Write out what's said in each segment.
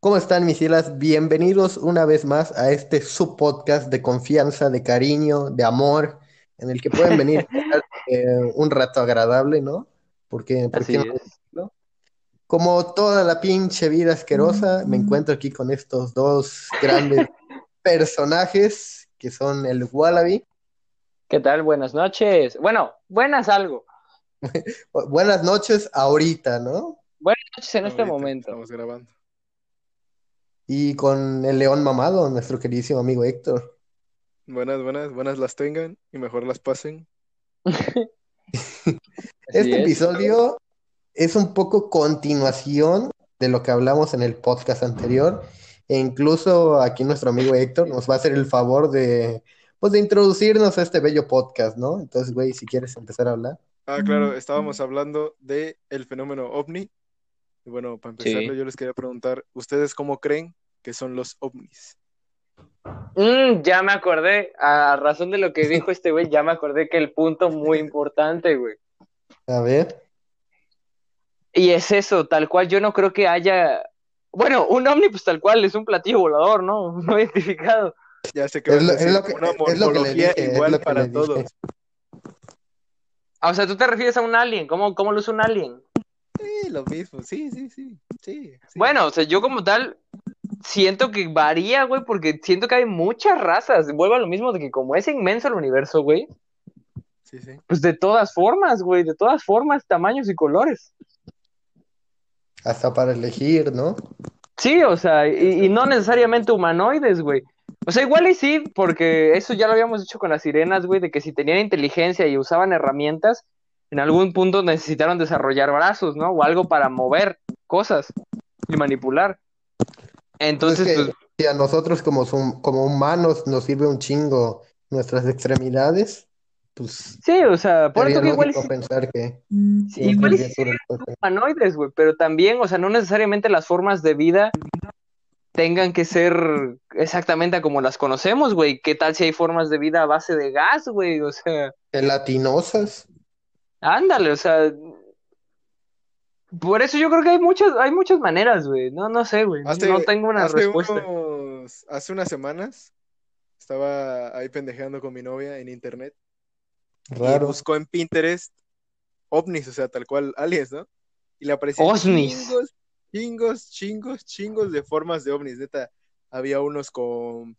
¿Cómo están mis islas? Bienvenidos una vez más a este subpodcast de confianza, de cariño, de amor, en el que pueden venir eh, un rato agradable, ¿no? Porque, ¿por Así qué no es. decirlo? Como toda la pinche vida asquerosa, me encuentro aquí con estos dos grandes personajes que son el Wallaby. ¿Qué tal? Buenas noches. Bueno, buenas algo. Bu- Buenas noches ahorita, ¿no? Buenas noches en este momento. Estamos grabando. Y con el león mamado, nuestro queridísimo amigo Héctor. Buenas, buenas, buenas las tengan y mejor las pasen. Este es. episodio es un poco continuación de lo que hablamos en el podcast anterior. E incluso aquí nuestro amigo Héctor nos va a hacer el favor de, pues, de introducirnos a este bello podcast, ¿no? Entonces, güey, si quieres empezar a hablar. Ah, claro, estábamos hablando de el fenómeno ovni. Y bueno, para empezarlo, Sí. yo les quería preguntar, ¿ustedes cómo creen que son los ovnis? Mm, ya me acordé, a razón de lo que dijo este güey, ya me acordé que el punto muy importante, güey. A ver. Y es eso, tal cual, yo no creo que haya... Bueno, un ovni, pues tal cual, es un platillo volador, ¿no? No identificado. Ya sé que Es lo, es lo que, una es lo que le es igual lo que para le dije. todos. Ah, O sea, tú te refieres a un alien, ¿cómo, cómo luce un alien? Sí, lo mismo, sí, sí, sí, sí, sí. Bueno, o sea, yo como tal siento que varía, güey, porque siento que hay muchas razas. Vuelvo a lo mismo de que como es inmenso el universo, güey, Sí, sí. pues de todas formas, güey, de todas formas, tamaños y colores. Hasta para elegir, ¿no? Sí, o sea, y, y no necesariamente humanoides, güey. O sea, igual y sí, porque eso ya lo habíamos dicho con las sirenas, güey, de que si tenían inteligencia y usaban herramientas, en algún punto necesitaron desarrollar brazos, ¿no? O algo para mover cosas y manipular. Entonces, Entonces, pues, si a nosotros como, sum- como humanos nos sirve un chingo nuestras extremidades, pues sí, o sea, por eso que igual pensar que sí, igual otras sí criaturas pueden- humanoides, güey, pero también, o sea, no necesariamente las formas de vida tengan que ser exactamente como las conocemos, güey. ¿Qué tal si hay formas de vida a base de gas, güey? O sea, gelatinosas. ándale, o sea, por eso yo creo que hay muchas, hay muchas maneras, güey. No, no sé, güey. Hace, No tengo una hace respuesta. unos- hace unas semanas estaba ahí pendejeando con mi novia en internet y Raro. buscó en Pinterest ovnis, o sea, tal cual aliens, ¿no? Y le aparecían Osnis. chingos, chingos, chingos, chingos de formas de ovnis, neta. Había unos con,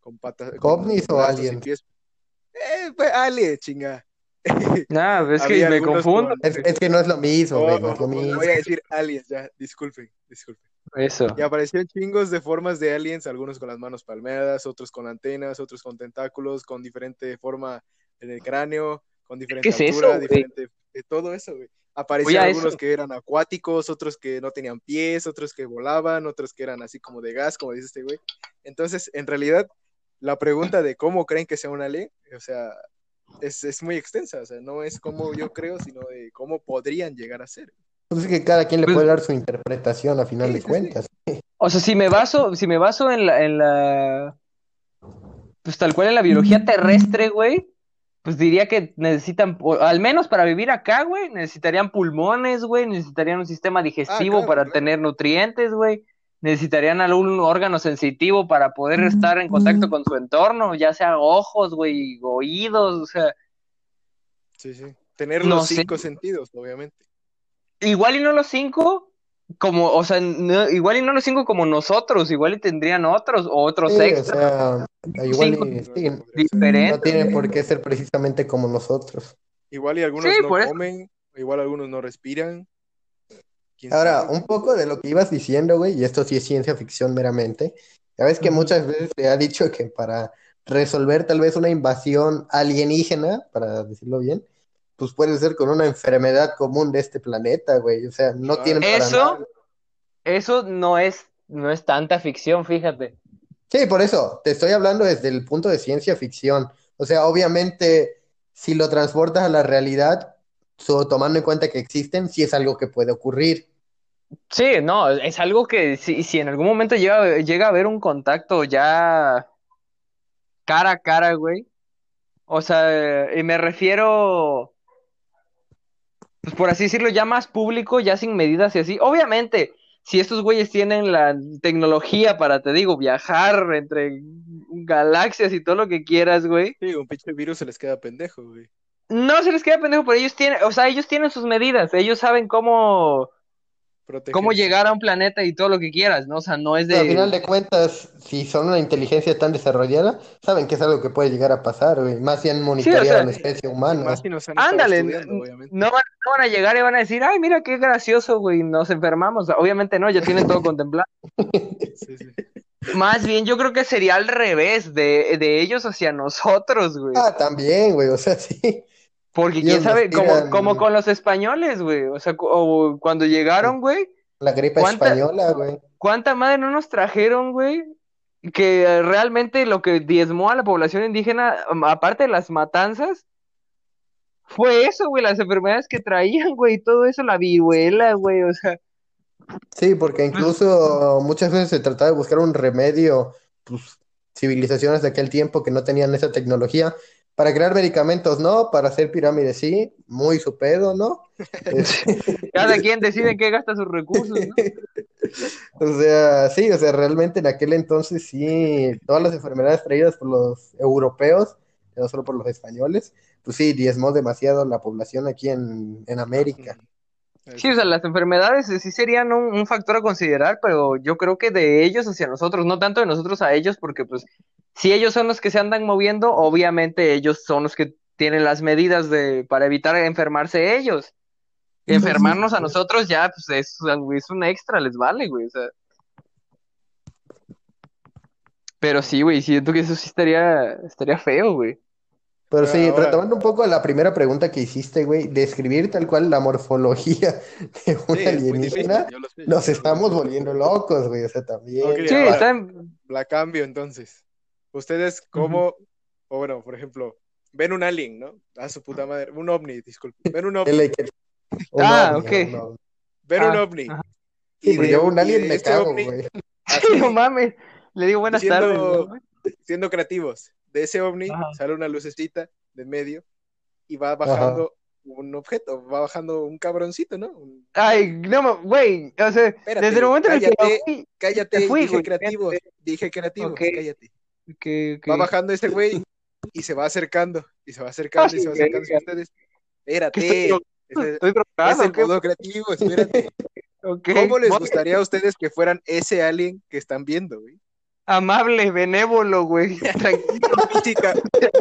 con patas. con ¿Ovnis o y aliens? Eh, pues, aliens, chinga. Nah, es que me confundo. con- Es, es que no es lo mismo, Oh, güey, no es lo mismo. voy a decir aliens, ya, disculpen, disculpen. Eso. Y aparecían chingos de formas de aliens, algunos con las manos palmeadas, otros con antenas, otros con tentáculos, con diferente forma en el cráneo, con diferente ¿Qué es altura, eso, güey? diferente, de todo eso, güey. Aparecían Oye, algunos eso. que eran acuáticos, otros que no tenían pies, otros que volaban, otros que eran así como de gas, como dice este güey. Entonces, en realidad, la pregunta de cómo creen que sea un alien, o sea, es, es muy extensa, o sea, no es como yo creo, sino de cómo podrían llegar a ser. Pues es que cada quien le Pues- puede dar su interpretación a final Sí, de sí, sí. cuentas. O sea, si me baso, si me baso en la, en la, pues tal cual en la biología terrestre, güey, pues diría que necesitan, al menos para vivir acá, güey, necesitarían pulmones, güey, necesitarían un sistema digestivo claro, para claro. tener nutrientes, güey, necesitarían algún órgano sensitivo para poder estar en contacto con su entorno, ya sea ojos, güey, oídos, o sea, Sí, sí. Tener No los sé. cinco sentidos, obviamente. igual y no los cinco, como, o sea, no- igual y no los cinco como nosotros, igual y tendrían otros, o otros Sí, o sea, igual Cinco. y, sí, diferentes. no tienen por qué ser precisamente como nosotros. Igual y algunos Sí, no comen, igual algunos no respiran. ¿Quién Ahora, sabe? un poco de lo que ibas diciendo, güey, y esto sí es ciencia ficción meramente. Ya ves que muchas veces se ha dicho que para resolver tal vez una invasión alienígena, para decirlo bien, pues puede ser con una enfermedad común de este planeta, güey. O sea, no Claro. tienen para Eso, nada. eso no es, no es tanta ficción, fíjate. Sí, por eso, te estoy hablando desde el punto de ciencia ficción. O sea, obviamente, si lo transportas a la realidad, so- tomando en cuenta que existen, sí es algo que puede ocurrir. Sí, no, es algo que si, si en algún momento llega, llega a haber un contacto ya cara a cara, güey. O sea, y me refiero, pues por así decirlo, ya más público, ya sin medidas y así. Obviamente, si estos güeyes tienen la tecnología para, te digo, viajar entre galaxias y todo lo que quieras, güey. Sí, un pinche virus se les queda pendejo, güey. No se les queda pendejo, pero ellos tienen, o sea, ellos tienen sus medidas, ellos saben cómo, cómo llegar a un planeta y todo lo que quieras, ¿no? O sea, no es de... Al final de cuentas, si son una inteligencia tan desarrollada, saben que es algo que puede llegar a pasar, güey. Más si han monitoreado a la especie humana. Más si nos han Ándale, no van, no van a llegar y van a decir, ay, mira qué gracioso, güey, nos enfermamos. Obviamente no, ya tienen todo contemplado. Sí, sí. Más bien, yo creo que sería al revés, de, de ellos hacia nosotros, güey. Ah, también, güey, o sea, sí. Porque quién sabe, como, con los españoles, güey. O sea, o cuando llegaron, güey, La gripe ¿Cuánta- española, güey. ¿cuánta madre no nos trajeron, güey? Que realmente lo que diezmó a la población indígena, um, aparte de las matanzas, fue eso, güey, las enfermedades que traían, güey, y todo eso, la viruela, güey, o sea, Sí, porque incluso muchas veces se trataba de buscar un remedio, pues, civilizaciones de aquel tiempo que no tenían esa tecnología, para crear medicamentos, ¿no? Para hacer pirámides, sí, muy su pedo, ¿no? Cada quien decide en qué gasta sus recursos, ¿no? O sea, sí, o sea, realmente en aquel entonces sí, todas las enfermedades traídas por los europeos, no solo por los españoles, pues sí, diezmó demasiado la población aquí en, en América. Sí, o sea, las enfermedades eh, sí serían un, un factor a considerar, pero yo creo que de ellos hacia nosotros, no tanto de nosotros a ellos, porque pues si ellos son los que se andan moviendo, obviamente ellos son los que tienen las medidas de para evitar enfermarse ellos. Enfermarnos a nosotros ya, pues es, es un extra, les vale, güey, o sea. Pero sí, güey, siento que eso sí estaría, estaría feo, güey. Pero sí, Ahora- retomando un poco la primera pregunta que hiciste, güey, describir tal cual la morfología de un Sí, es muy difícil, alienígena, nos estamos volviendo locos, güey, o sea, también. Sí, ahora- está en- La cambio entonces. Ustedes, ¿cómo, o bueno, por ejemplo, ven un alien, ¿no? A su puta madre, un ovni, disculpe. Ven un ovni, El que- un Ah, ovni, ok. un ovni. ven un Ah, ovni. ajá. Sí, Y pero de- yo un alien me este cago, güey. no mames. Le digo buenas Siendo- tardes. siendo creativos. De ese ovni Ajá. sale una lucecita de medio y va bajando un objeto, va bajando un cabroncito, ¿no? Un- Ay, no, güey, o sea, Espérate, desde el momento en el que lo cállate. fui, dije güey, creativos, dije creativos, Ok. cállate. Va bajando ese güey y se va acercando, y se va acercando, y se va acercando a ustedes. Espérate, ¿Qué estoy ese- estoy es drogado, el ¿qué? modo creativo, espérate. ¿Cómo les gustaría a ustedes que fueran ese alien que están viendo, güey? Amable, benévolo, güey. Tranquilo. Física,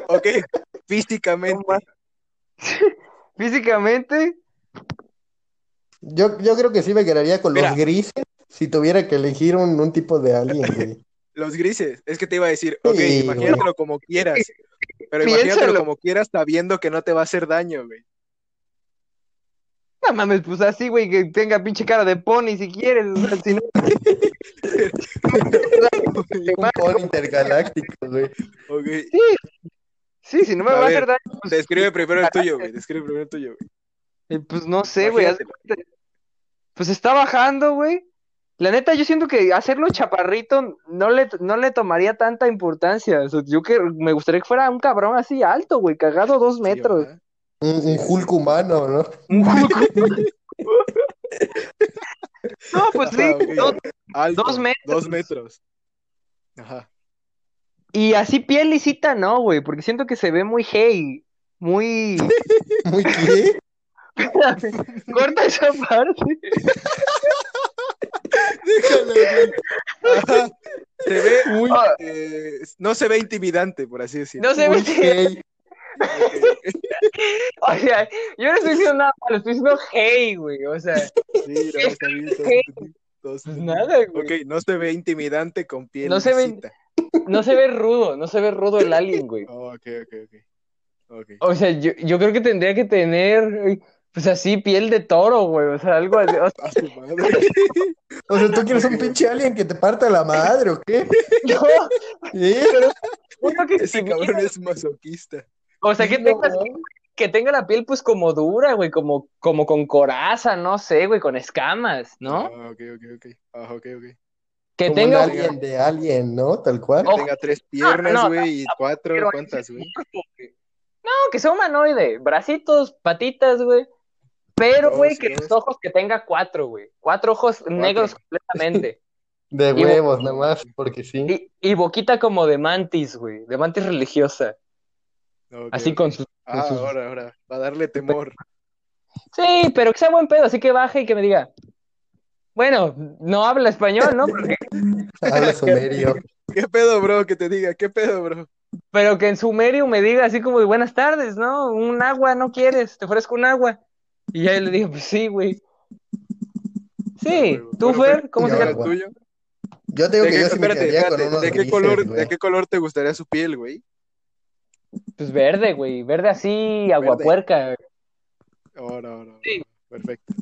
ok, físicamente. Físicamente, Yo, yo creo que sí me quedaría con Mira. los grises si tuviera que elegir un, un tipo de alien, güey. Los grises, es que te iba a decir, ok, Sí, imagínatelo como quieras, pero Piénsalo. imagínatelo como quieras sabiendo que no te va a hacer daño, güey. No mames, pues así, güey, que tenga pinche cara de pony si quieres. o sea, si no, Un pony intergaláctico, güey. Ok, sí, si no me A va a hacer daño, pues, describe primero el tuyo, güey, describe primero el tuyo, güey. eh, pues no sé, güey. Pues está bajando, güey. La neta, yo siento que hacerlo chaparrito no le, no le tomaría tanta importancia. O sea, yo que me gustaría que fuera un cabrón así alto, güey, cagado dos Sí, metros. Un, un Hulk humano, ¿no? Un Hulk. No, pues sí, Ajá, ok. dos- Alto, Dos metros. Dos metros. Ajá. y así piel lisita, no, güey, porque siento que se ve muy hey, muy... Muy qué? Corta esa parte. Déjalo, güey. Ajá. Se ve, Muy, Ah, eh, no se ve intimidante, por así decirlo. no se muy ve... gay. O sea, yo no estoy diciendo nada malo, estoy diciendo hey, güey, o sea, Sí, no, todos pues nada, güey. Ok, no se ve intimidante con piel No se ve-. No se ve rudo, no se ve rudo el alien, güey. Oh, ok, ok, ok. Ok. O sea, yo, yo creo que tendría que tener, pues así, piel de toro, güey, o sea, algo así. O sea, A su madre. O sea, ¿tú quieres un pinche alien que te parta la madre o qué? creo que Ese cabrón es masoquista. O sea, que no, que tenga la piel pues como dura, güey, como, como con coraza, no sé, güey, con escamas, ¿no? Ah, ok, ok, ok. Ah, ok, ok. Que Como tenga un alien de alien, ¿no? Tal cual. Que Oh, tenga tres piernas, no, güey, y cuatro, pero- ¿cuántas, güey? No, que sea humanoide, bracitos, patitas, güey. pero, güey, que los ojos que tenga cuatro, güey. Cuatro ojos negros completamente. De huevos, nada más, porque sí. Y, y boquita como de mantis, güey. De mantis religiosa. Así con sus. con Ah, sus- ahora, ahora. Va a darle temor. Sí, pero que sea buen pedo, así que baje y que me diga. Bueno, no habla español, ¿no? Porque- Habla sumerio. ¿Qué pedo, bro? Que te diga, ¿qué pedo, bro? pero que en sumerio me diga así como de buenas tardes, ¿no? Un agua, ¿no quieres? Te ofrezco un agua. Y ya le digo, pues sí, güey. Sí, Bueno, tú, bueno, Fer, ¿cómo se ¿Ahora llama? el tuyo? Yo te digo ¿De que qué, yo sí me espérate, con unos ¿de qué grises, color, de qué color te gustaría su piel, güey? Pues verde, güey, verde así, aguapuerca. Ahora, ahora. Sí. Perfecto.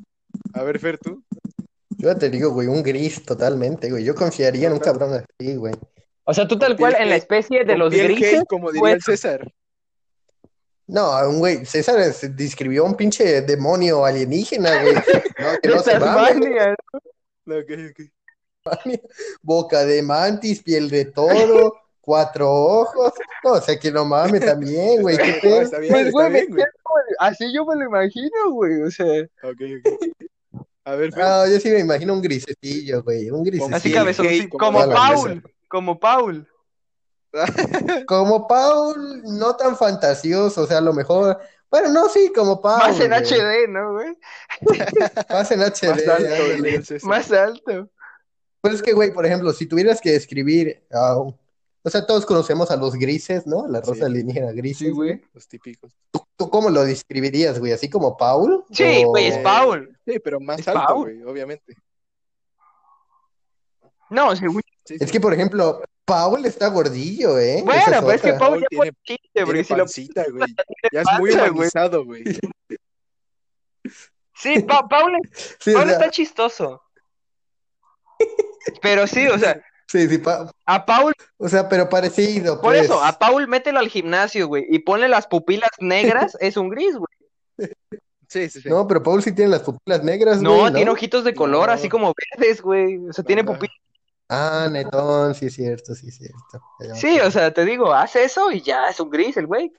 A ver, Fer, tú. Yo te digo, güey, un gris totalmente, güey. Yo confiaría en un cabrón así, güey. O sea, tú tal cual en la especie de los grises, gay, como diría el César. No, un güey, César se describió un pinche demonio alienígena, güey. No, que de no se ok. Boca de mantis, piel de toro, cuatro ojos. No, o sea, que no mames también, güey. ¿Qué No, pedo? está bien, Pues, güey, bien, güey. así yo me lo imagino, güey. O sea, Ok, ok. A ver. No, yo sí me imagino un grisecillo, güey. Un grisecillo. así cabezón, sí, como como Paul, como Paul. Como Paul, no tan fantasioso, o sea, a lo mejor. Bueno, no, sí, como Paul. Más en güey. HD, ¿no, güey? Más en HD. Más alto, César. Más alto. Pues es que, güey, por ejemplo, si tuvieras que describir a un- O sea, todos conocemos a los grises, ¿no? La Sí. rosa alienígena grises. Sí, güey. Los típicos. ¿Tú cómo lo describirías, güey? ¿Así como Paul? Sí, O- güey, es Paul. Sí, pero más Es alto, Paul. güey, obviamente. No, sí, güey. Sí, Es sí. que, por ejemplo, Paul está gordillo, ¿eh? Bueno, Esa pero es que. Paul Paul ya fue tiene- chiste, lo. pancita, güey. Ya es muy güey. humanizado, güey. Sí, Pa- Paul, Sí, o Paul sea, está chistoso. Pero sí, o sea, sí, sí, Pa- a Paul, o sea, pero parecido, por pues. eso, a Paul mételo al gimnasio, güey, y ponle las pupilas negras, es un gris, güey. Sí, sí, sí. No, pero Paul sí tiene las pupilas negras, No, güey, tiene ojitos de color, No. así como verdes, güey. O sea, tiene pupilas. Ah, netón, sí es cierto, sí es cierto. Ya Sí, o sea, te digo, haz eso y ya es un gris el güey.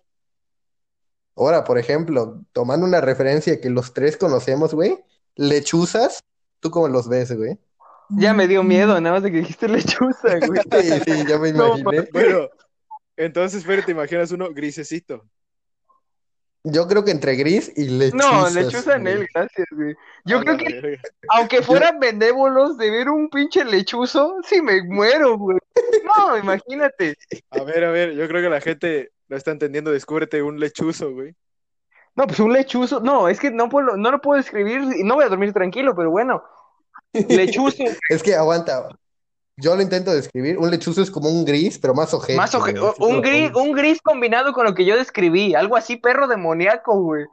Ahora, por ejemplo, tomando una referencia que los tres conocemos, güey, lechuzas, ¿tú cómo los ves, güey? Ya me dio miedo, nada más de que dijiste lechuza, güey. Sí, sí, ya me No, imaginé. Bueno, entonces, Fer, te imaginas uno grisecito. Yo creo que entre gris y No, lechuzas. lechuza en él, gracias, güey. Yo A creo que, verga. aunque fueran benévolos de ver un pinche lechuzo, sí me muero, güey. No, imagínate. A ver, a ver, yo creo que la gente lo está entendiendo. Descúbrete un lechuzo, güey. No, pues un lechuzo. No, es que no puedo, no lo puedo escribir y no voy a dormir tranquilo, pero bueno. Lechuzo, Es que aguanta. Yo lo intento describir. Un lechuzo es como un gris, pero más ojete. más oje- güey, así un gris, un gris combinado con lo que yo describí, algo así perro demoníaco, güey.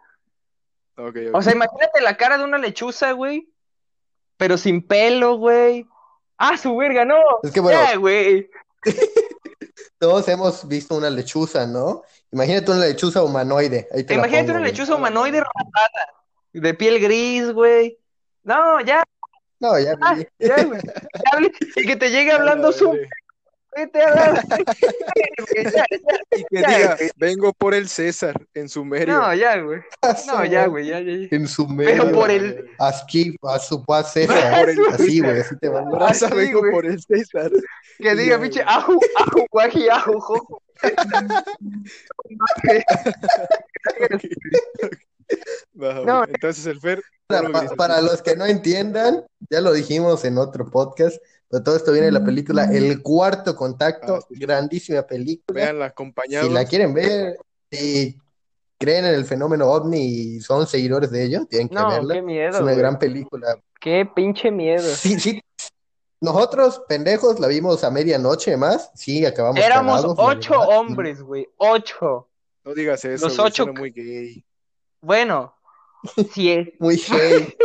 Ok, O sea, imagínate la cara de una lechuza, güey, pero sin pelo, güey. Ah, su verga, no. Es que bueno, Ya, güey. todos hemos visto una lechuza, ¿no? Imagínate una lechuza humanoide. Ahí te la Imagínate pongo, una güey. lechuza humanoide rapada, de piel gris, güey. No, ya, No, ya ah, vi. ya. Ya hable- Y que te llegue A la hablando su verga. vete a ya. Y que Ya, diga, güey. vengo por el César en sumerio. No, ya, güey. No, ya, güey, ya, ya. ya. En su Pero medio. por el, Así, a su Por César. el Así, güey, así te van. Raza, vengo güey. por el César. que diga, pinche, aju, aju, guaji, aju, jojo. No. Entonces el Fer, Para, los que no entiendan, ya lo dijimos en otro podcast, pero todo esto viene de la película El Cuarto Contacto, Ah, sí. grandísima película. Veanla Si acompañados. la quieren ver, si creen en el fenómeno ovni y son seguidores de ello, tienen que No, verla. qué miedo, Es una güey. gran película. Qué pinche miedo. Sí, sí. Nosotros, pendejos, la vimos a medianoche más. Sí, acabamos Éramos cagados, ocho hombres, güey. Ocho. No digas eso, Los ocho- muy gay. Bueno, si es. Muy gay.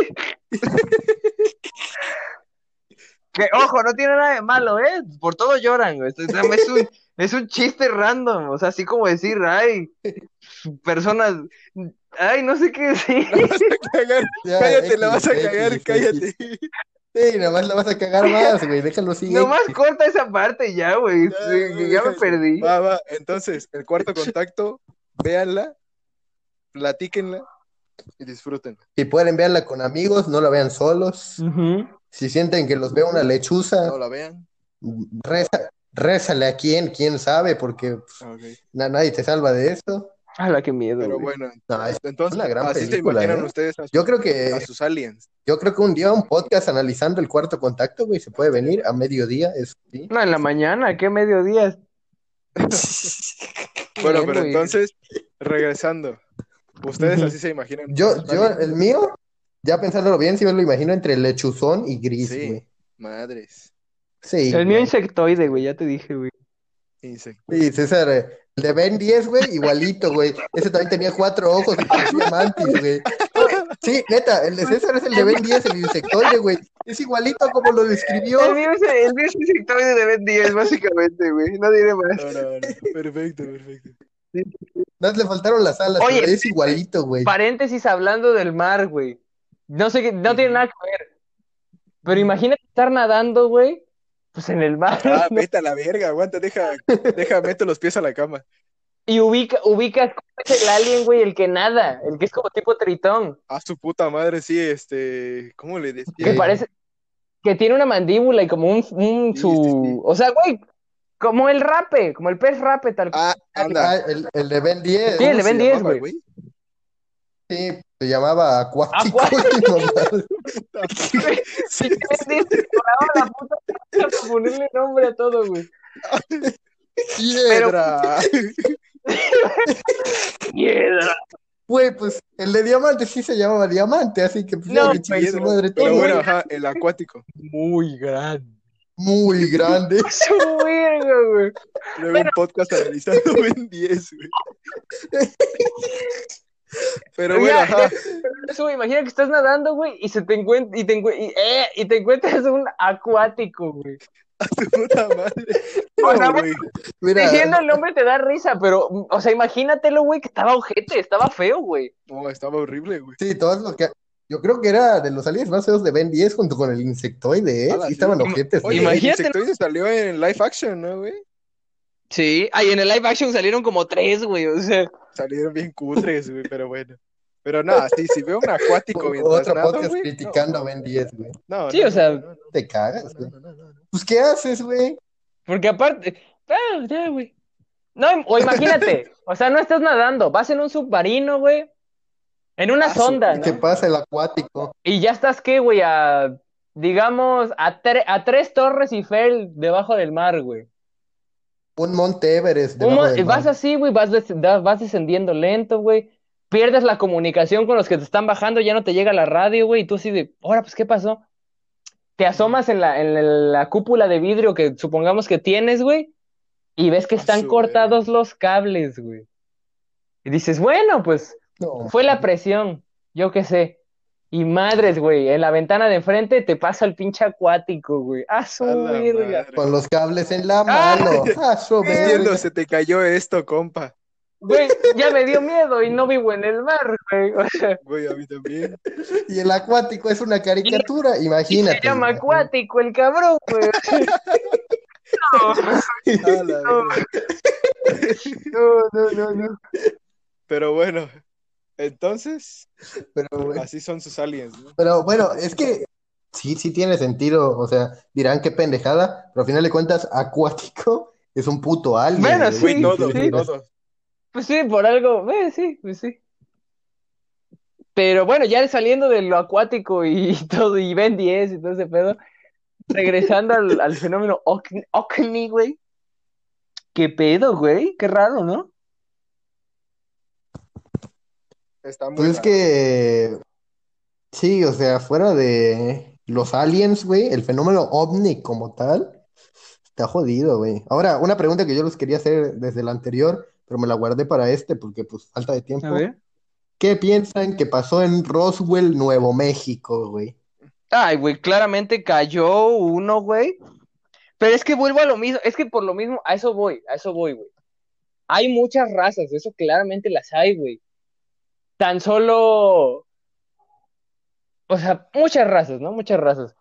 Que, ojo, no tiene nada de malo, ¿eh? Por todo lloran, güey. Es, un, es un chiste random. O sea, así como decir, ay, personas. Ay, no sé qué decir. La vas a cagar. Ya, cállate, la vas a X, cagar, X, cállate. Sí, nada más la vas a cagar más, güey. Déjalo así. Nomás corta esa parte ya, güey. Ya, Sí, güey, ya me perdí. Va, va. Entonces, el cuarto contacto, véanla, platíquenla. Y disfruten. Si pueden verla con amigos, no la vean solos. Si sienten que los ve una lechuza, No la vean. reza, rézale a quién, quién sabe, porque pues, na- nadie te salva de eso. Ala, qué miedo, Pero güey. bueno, No, es entonces, una gran así se película, imaginan ¿eh? ustedes a, Yo creo que, a sus aliens. yo creo que un día un podcast analizando el cuarto contacto, güey, se puede venir a mediodía, eso sí. No, en la mañana, ¿qué mediodía? Bueno, pero entonces, regresando, ¿ustedes así se imaginan? Yo, yo, el mío, ya pensándolo bien, sí me lo imagino entre lechuzón y gris, Sí. güey. Madres. Sí, El mío insectoide, güey, ya te dije, güey. Insecto. Sí, César, eh, el de Ben 10, güey, igualito, güey. Ese también tenía cuatro ojos y parecía mantis, güey. Sí, neta, el de César es el de Ben 10, el insectoide, güey. Es igualito como lo describió. El mío es, el mío es insectoide de Ben 10, básicamente, güey. No diré más. No, no, no. Perfecto, perfecto. No le faltaron las alas, Oye, pero es igualito, güey. Paréntesis hablando del mar, güey. No sé qué, no tiene nada que ver. Pero imagínate estar nadando, güey. Pues en el mar. Ah, ¿no? vete a la verga, aguanta, deja, deja, meto los pies a la cama. Y ubica, ubicas cómo es el alien, güey, el que nada, el que es como tipo tritón. A su puta madre, sí, este, ¿cómo le decía? Que parece, que tiene una mandíbula y como un, un Sí, su, sí, sí. o sea, güey, como el rape, como el pez rape, tal cual. Ah, anda. Ah, el, el de Ben 10, Sí, el de ¿Cómo Ben se 10, llamaba, güey. sí, se llamaba Acuático. Acuático. Sí, Ben 10 se colaba la puta para ponerle nombre a todo, güey. Piedra. Piedra. Güey, pues el de Diamante sí se llamaba Diamante, así que pues ya No, que chingue su madre Pero bueno, ajá, el acuático. Muy grande. Muy grande. Su verga, güey. Luego un podcast analizando Ben 10, güey. Pero bueno, Ya, ajá. Eso, güey, imagina que estás nadando, güey, y se te encuentra, y te, y, eh, y te encuentras un acuático, güey. A tu puta madre. O sea, No, güey. Mira, Diciendo el nombre te da risa, pero, o sea, imagínatelo, güey, que estaba ojete, estaba feo, güey. No, estaba horrible, güey. sí, todo lo que. Yo creo que era de los aliens más feos de Ben 10 junto con el insectoide, ¿eh? Sí estaban ojetes. Oye, ¿eh? el Imagínate- insectoide salió en live action, ¿no, güey? Sí, ahí en el live action salieron como tres, güey, o sea. Salieron bien cutres, güey, pero bueno. Pero nada, sí, si veo un acuático mientras Otro nado, podcast güey, criticando no, a Ben 10, güey. No, Sí, no, o sea, no, no, Te cagas, no, güey. no, no, no, no. Pues, ¿qué haces, güey? Porque aparte, ah, ya, güey. No, o imagínate, o sea, no estás nadando, vas en un submarino, güey, en una Ah, sonda, ¿Y ¿no? qué pasa el acuático? Y ya estás, ¿qué, güey? A, digamos, a, tre- a tres torres Eiffel debajo del mar, güey. Un Monte Everest Un debajo mo- del vas mar. así, güey, vas, vas descendiendo lento, güey. Pierdes la comunicación con los que te están bajando, ya no te llega la radio, güey, y tú así de, ahora, pues, ¿qué pasó? Te asomas en la, en la cúpula de vidrio que supongamos que tienes, güey, y ves que están cortados los cables, güey. Y dices, bueno, pues, No. fue la presión, yo qué sé. Y madres, güey, en la ventana de enfrente te pasa el pinche acuático, güey. ¡Ah, su A la verga! Con los cables en la Ah. mano. ¡Ah, su Entiendo, verga! se te cayó esto, compa. Güey, ya me dio miedo y no vivo en el mar, güey. O sea, Güey, a mí también. Y el acuático es una caricatura, y imagínate. se llama acuático el cabrón, güey. A. No, no, no, no. Pero bueno, entonces, Pero, así son sus aliens, ¿no? pero bueno, es que sí, sí tiene sentido. O sea, dirán qué pendejada, pero al final de cuentas, acuático es un puto alien. Bueno, sí, Güey, todo, sí. todo. Pues sí, por algo, eh, sí, pues sí. Pero bueno, ya saliendo de lo acuático y todo, y Ben 10 y todo ese pedo, regresando al, al fenómeno Oc- OVNI, güey. ¿Qué pedo, güey? Qué raro, ¿no? Está muy Pues es que sí, o sea, fuera de los aliens, güey, el fenómeno ovni como tal, está jodido, güey. Ahora, una pregunta que yo les quería hacer desde el anterior, pero me la guardé para este porque pues falta de tiempo. A ver. ¿Qué piensan que pasó en Roswell, Nuevo México, güey? Ay, güey, claramente cayó uno, güey. Pero es que vuelvo a lo mismo, es que por lo mismo, a eso voy, a eso voy, güey. Hay muchas razas, eso claramente las hay, güey. Tan solo, o sea, muchas razas, ¿no? Muchas razas.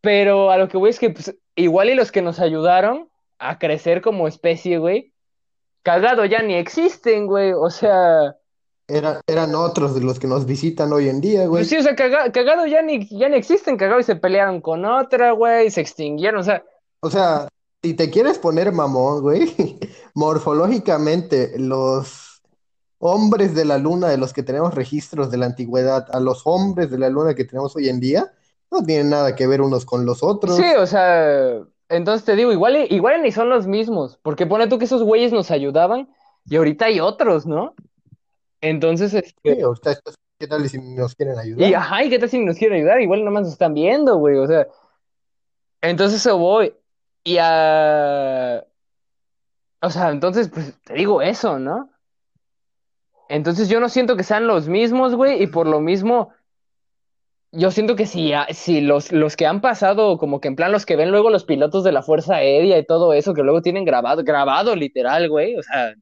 Pero a lo que voy es que, pues, igual y los que nos ayudaron a crecer como especie, güey, cagado ya ni existen, güey. O sea, era- eran otros de los que nos visitan hoy en día, Pues güey. sí, o sea, caga- cagado ya ni, ya ni existen, cagado y se pelearon con otra, güey, se extinguieron, o sea, O sea, si te quieres poner mamón, güey, morfológicamente los hombres de la luna de los que tenemos registros de la antigüedad a los hombres de la luna que tenemos hoy en día no tienen nada que ver unos con los otros. sí, o sea, entonces te digo, igual, y- igual y ni son los mismos, porque pone tú que esos güeyes nos ayudaban y ahorita hay otros, ¿no? Entonces, Sí, este, ahorita estos, ¿qué tal si nos quieren y ayudar? ajá, ¿y qué tal si nos quieren ayudar? Igual nomás nos están viendo, güey, o sea, entonces eso voy, y a, o sea, entonces, pues te digo eso, ¿no? Entonces yo no siento que sean los mismos, güey, y por lo mismo, yo siento que si, si los, los que han pasado, como que en plan los que ven luego los pilotos de la Fuerza Aérea y todo eso, que luego tienen grabado, grabado literal, güey, o sea,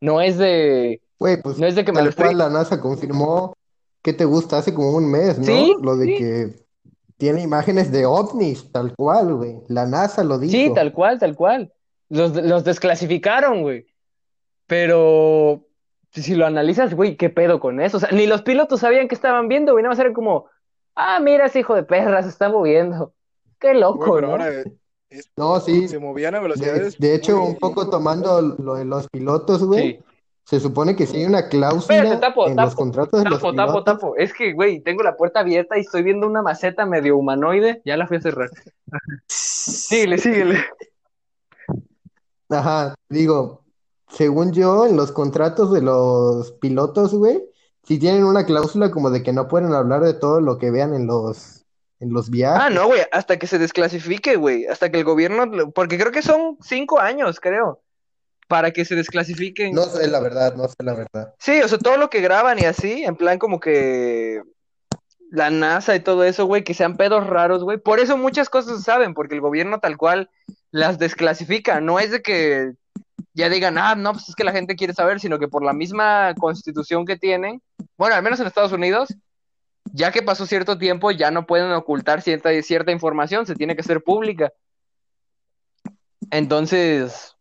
no es de, Güey, pues no es de que me lo tal cual la NASA confirmó que te gusta hace como un mes, ¿no? Sí, Lo de sí. que tiene imágenes de ovnis, tal cual, güey. La NASA lo Sí, dijo. tal cual, tal cual. Los, los desclasificaron, güey. Pero si lo analizas, güey, ¿qué pedo con eso? O sea, ni los pilotos sabían que estaban viendo, güey. Nada más era como, ah, mira ese hijo de perra, se está moviendo. Qué Güey, loco, pero ¿no? ahora es- No, sí. se movían a De, velocidades de hecho, muy- un poco tomando lo de los pilotos, güey. Sí. Se supone que sí hay una cláusula Espérate, tapo, en los tapo, contratos de los Tapo, tapo, pilotos. tapo. Es que, güey, tengo la puerta abierta y estoy viendo una maceta medio humanoide. Ya la fui a cerrar. Síguele, síguele. Ajá, digo, según yo, en los contratos de los pilotos, güey, sí tienen una cláusula como de que no pueden hablar de todo lo que vean en los, en los Ah, viajes. no, güey, hasta que se desclasifique, güey. Hasta que el gobierno, porque creo que son cinco años, creo, para que se desclasifiquen. No sé la verdad, no sé la verdad. Sí, o sea, todo lo que graban y así, en plan como que la NASA y todo eso, güey, que sean pedos raros, güey. Por eso muchas cosas se saben, porque el gobierno tal cual las desclasifica. No es de que ya digan, ah, no, pues es que la gente quiere saber, sino que por la misma constitución que tienen, bueno, al menos en Estados Unidos, ya que pasó cierto tiempo, ya no pueden ocultar cierta, cierta información, se tiene que hacer pública. Entonces,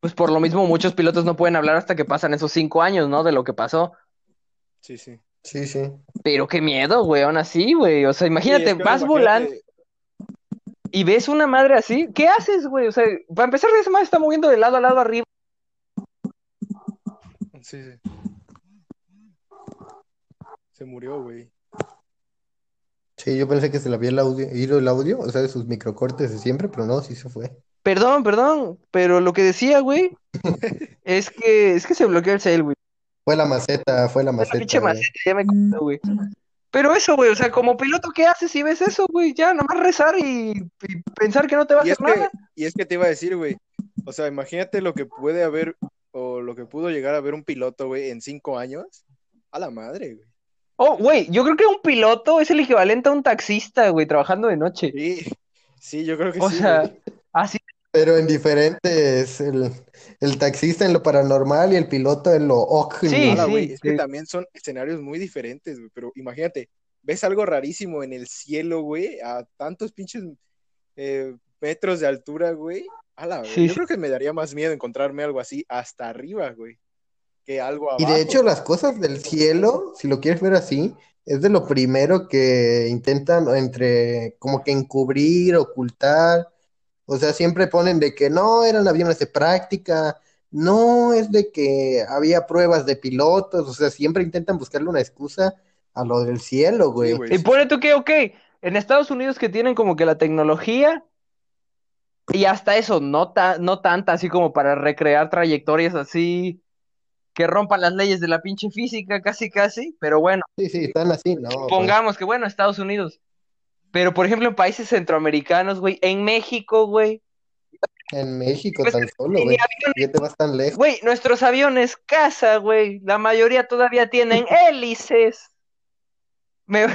pues por lo mismo muchos pilotos no pueden hablar hasta que pasan esos cinco años, ¿no? De lo que pasó. Sí, sí. Sí, sí. Pero qué miedo, güey, aún así, güey. O sea, Sí, imagínate, es que ahora vas volando y ves una madre así. ¿Qué haces, güey? O sea, para empezar, esa madre está moviendo de lado a lado arriba. Sí, sí. Se murió, güey. Sí, yo pensé que se le había el audio, ido el audio, o sea, de sus microcortes de siempre, pero no, sí se fue. Perdón, perdón, pero lo que decía, güey, es que es que se bloqueó el cel, güey. Fue la maceta, fue la La maceta, pinche güey. maceta ya me contó, güey. Pero eso, güey, o sea, como piloto, ¿qué haces si ves eso, güey? Ya, nomás rezar y, y pensar que no te va a Y hacer es que, nada. y es que te iba a decir, güey. O sea, imagínate lo que puede haber o lo que pudo llegar a ver un piloto, güey, en cinco años. A la madre, güey. Oh, güey, yo creo que un piloto es el equivalente a un taxista, güey, trabajando de noche. Sí, sí, yo creo que O sí, sea, güey. así Pero en diferentes, el, el taxista en lo paranormal y el piloto en lo ovni. Sí, sí, es que sí. también son escenarios muy diferentes, güey. Pero imagínate, ves algo rarísimo en el cielo, güey, a tantos pinches eh, metros de altura, güey. Ala, güey. Sí, Yo sí. creo que me daría más miedo encontrarme algo así hasta arriba, güey, que algo Y abajo. de hecho las cosas del cielo, si lo quieres ver así, es de lo primero que intentan entre como que encubrir, ocultar. O sea, siempre ponen de que no eran aviones de práctica, no es de que había pruebas de pilotos, o sea, siempre intentan buscarle una excusa a lo del cielo, Sí, güey. Y pone tú que, ok, en Estados Unidos que tienen como que la tecnología y hasta eso, no, ta- no tanta así como para recrear trayectorias así que rompan las leyes de la pinche física, casi, casi, pero bueno, Sí, sí, están así, ¿no? güey. pongamos que bueno, Estados Unidos. Pero por ejemplo en países centroamericanos, güey, en México, güey, En México Pues, tan solo, güey. Ya te vas tan lejos. güey, nuestros aviones casa, güey, la mayoría todavía tienen hélices. Me,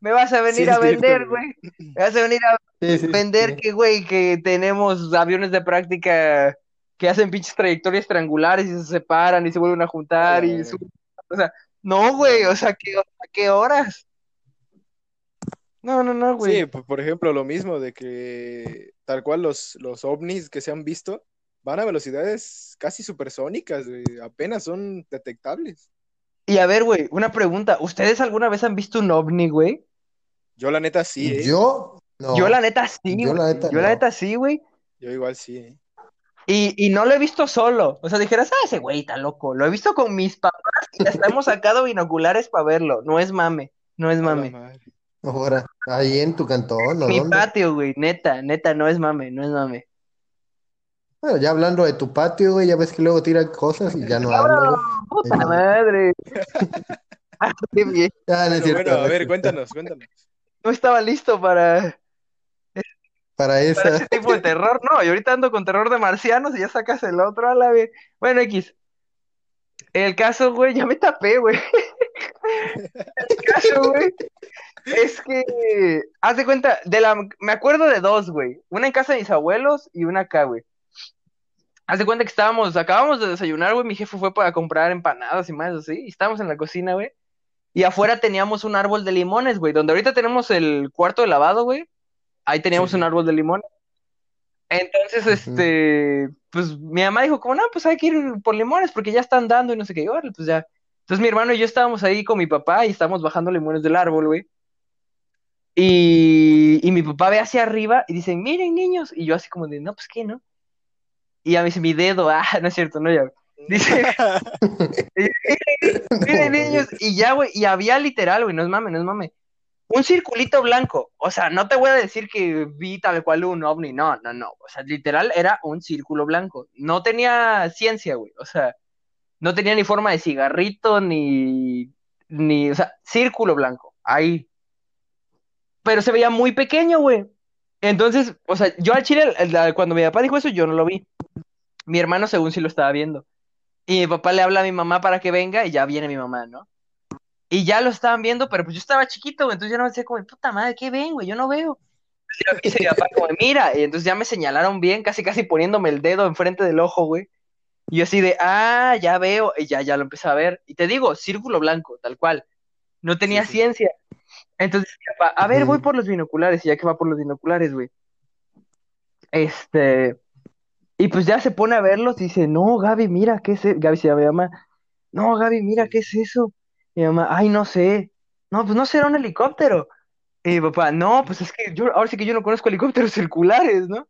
me vas a venir a vender, güey. Me vas a venir a Sí, sí, vender que, güey, que tenemos aviones de práctica que hacen pinches trayectorias triangulares y se separan y se vuelven a juntar y. O sea, no, güey, o sea, ¿qué, ¿a qué horas? No, no, no, güey. Sí, por ejemplo, lo mismo de que tal cual los, los ovnis que se han visto van a velocidades casi supersónicas, güey, apenas son detectables. Y a ver, güey, una pregunta. ¿Ustedes alguna vez han visto un ovni, güey? Yo la neta sí, ¿eh? Yo, no. Yo la neta sí, Yo la güey. neta Yo la neta sí, güey. Yo igual sí, ¿eh? Y, y no lo he visto solo. O sea, dijeras, ah, ese güey está loco. Lo he visto con mis papás y hasta hemos sacado binoculares para verlo. No es mame, no es mame. Ahora, ahí en tu cantón, ¿o Mi dónde? patio, güey, neta, neta, no es mame, no es mame. Bueno, ya hablando de tu patio, güey, ya ves que luego tiran cosas y ya no hablo, güey. Puta Sí. madre. Ah, qué bien. Ah, no cierto, bueno, no a ver, cuéntanos, cuéntanos. No estaba listo para, Para para esa. ese tipo de terror. No, y ahorita ando con terror de marcianos y ya sacas el otro a la vez. Bueno, X. El caso, güey, ya me tapé, güey. El caso, güey, es que, haz de cuenta, de la, me acuerdo de dos, güey. Una en casa de mis abuelos y una acá, güey. Haz de cuenta que estábamos, acabamos de desayunar, güey. Mi jefe fue para comprar empanadas y más así. Y estábamos en la cocina, güey. Y afuera teníamos un árbol de limones, güey. Donde ahorita tenemos el cuarto de lavado, güey. Ahí teníamos Sí, un árbol de limones. Entonces, este, pues mi mamá dijo, como, no, pues hay que ir por limones porque ya están dando y no sé qué. Y, órale, pues ya. Entonces mi hermano y yo estábamos ahí con mi papá y estábamos bajando limones del árbol, güey. Y, y mi papá ve hacia arriba y dice, miren, niños. Y yo así como de, no, pues qué, ¿no? Y a mí dice, mi dedo, ah, no es cierto, no, ya. Dice, miren, niños. Y ya, güey, y había literal, güey, no es mame, no es mame. Un circulito blanco. O sea, no te voy a decir que vi tal cual un ovni, no, no, no. O sea, literal era un círculo blanco. No tenía ciencia, güey. O sea, no tenía ni forma de cigarrito, ni, ni, o sea, círculo blanco. Ahí. Pero se veía muy pequeño, güey. Entonces, o sea, yo al chile, cuando mi papá dijo eso, yo no lo vi. Mi hermano, según sí lo estaba viendo. Y mi papá le habla a mi mamá para que venga y ya viene mi mamá, ¿no? Y ya lo estaban viendo, pero pues yo estaba chiquito, güey, entonces yo no me decía como, puta madre, ¿qué ven, güey? Yo no veo. Y mi papá como, mira, y entonces ya me señalaron bien, casi casi poniéndome el dedo enfrente del ojo, güey. Y yo así de, ah, ya veo, y ya, ya lo empecé a ver. Y te digo, círculo blanco, tal cual. No tenía Sí, sí. ciencia. Entonces, papá, a ver, voy por los binoculares, y ya que va por los binoculares, güey. Este, y pues ya se pone a verlos y dice, no, Gaby, mira, ¿qué es eso? Gaby se llama mi mamá. No, Gaby, mira, ¿qué es eso? Mi mamá, ay, no sé. No, pues no será un helicóptero. Y mi papá, no, pues es que yo, ahora sí que yo no conozco helicópteros circulares, ¿no?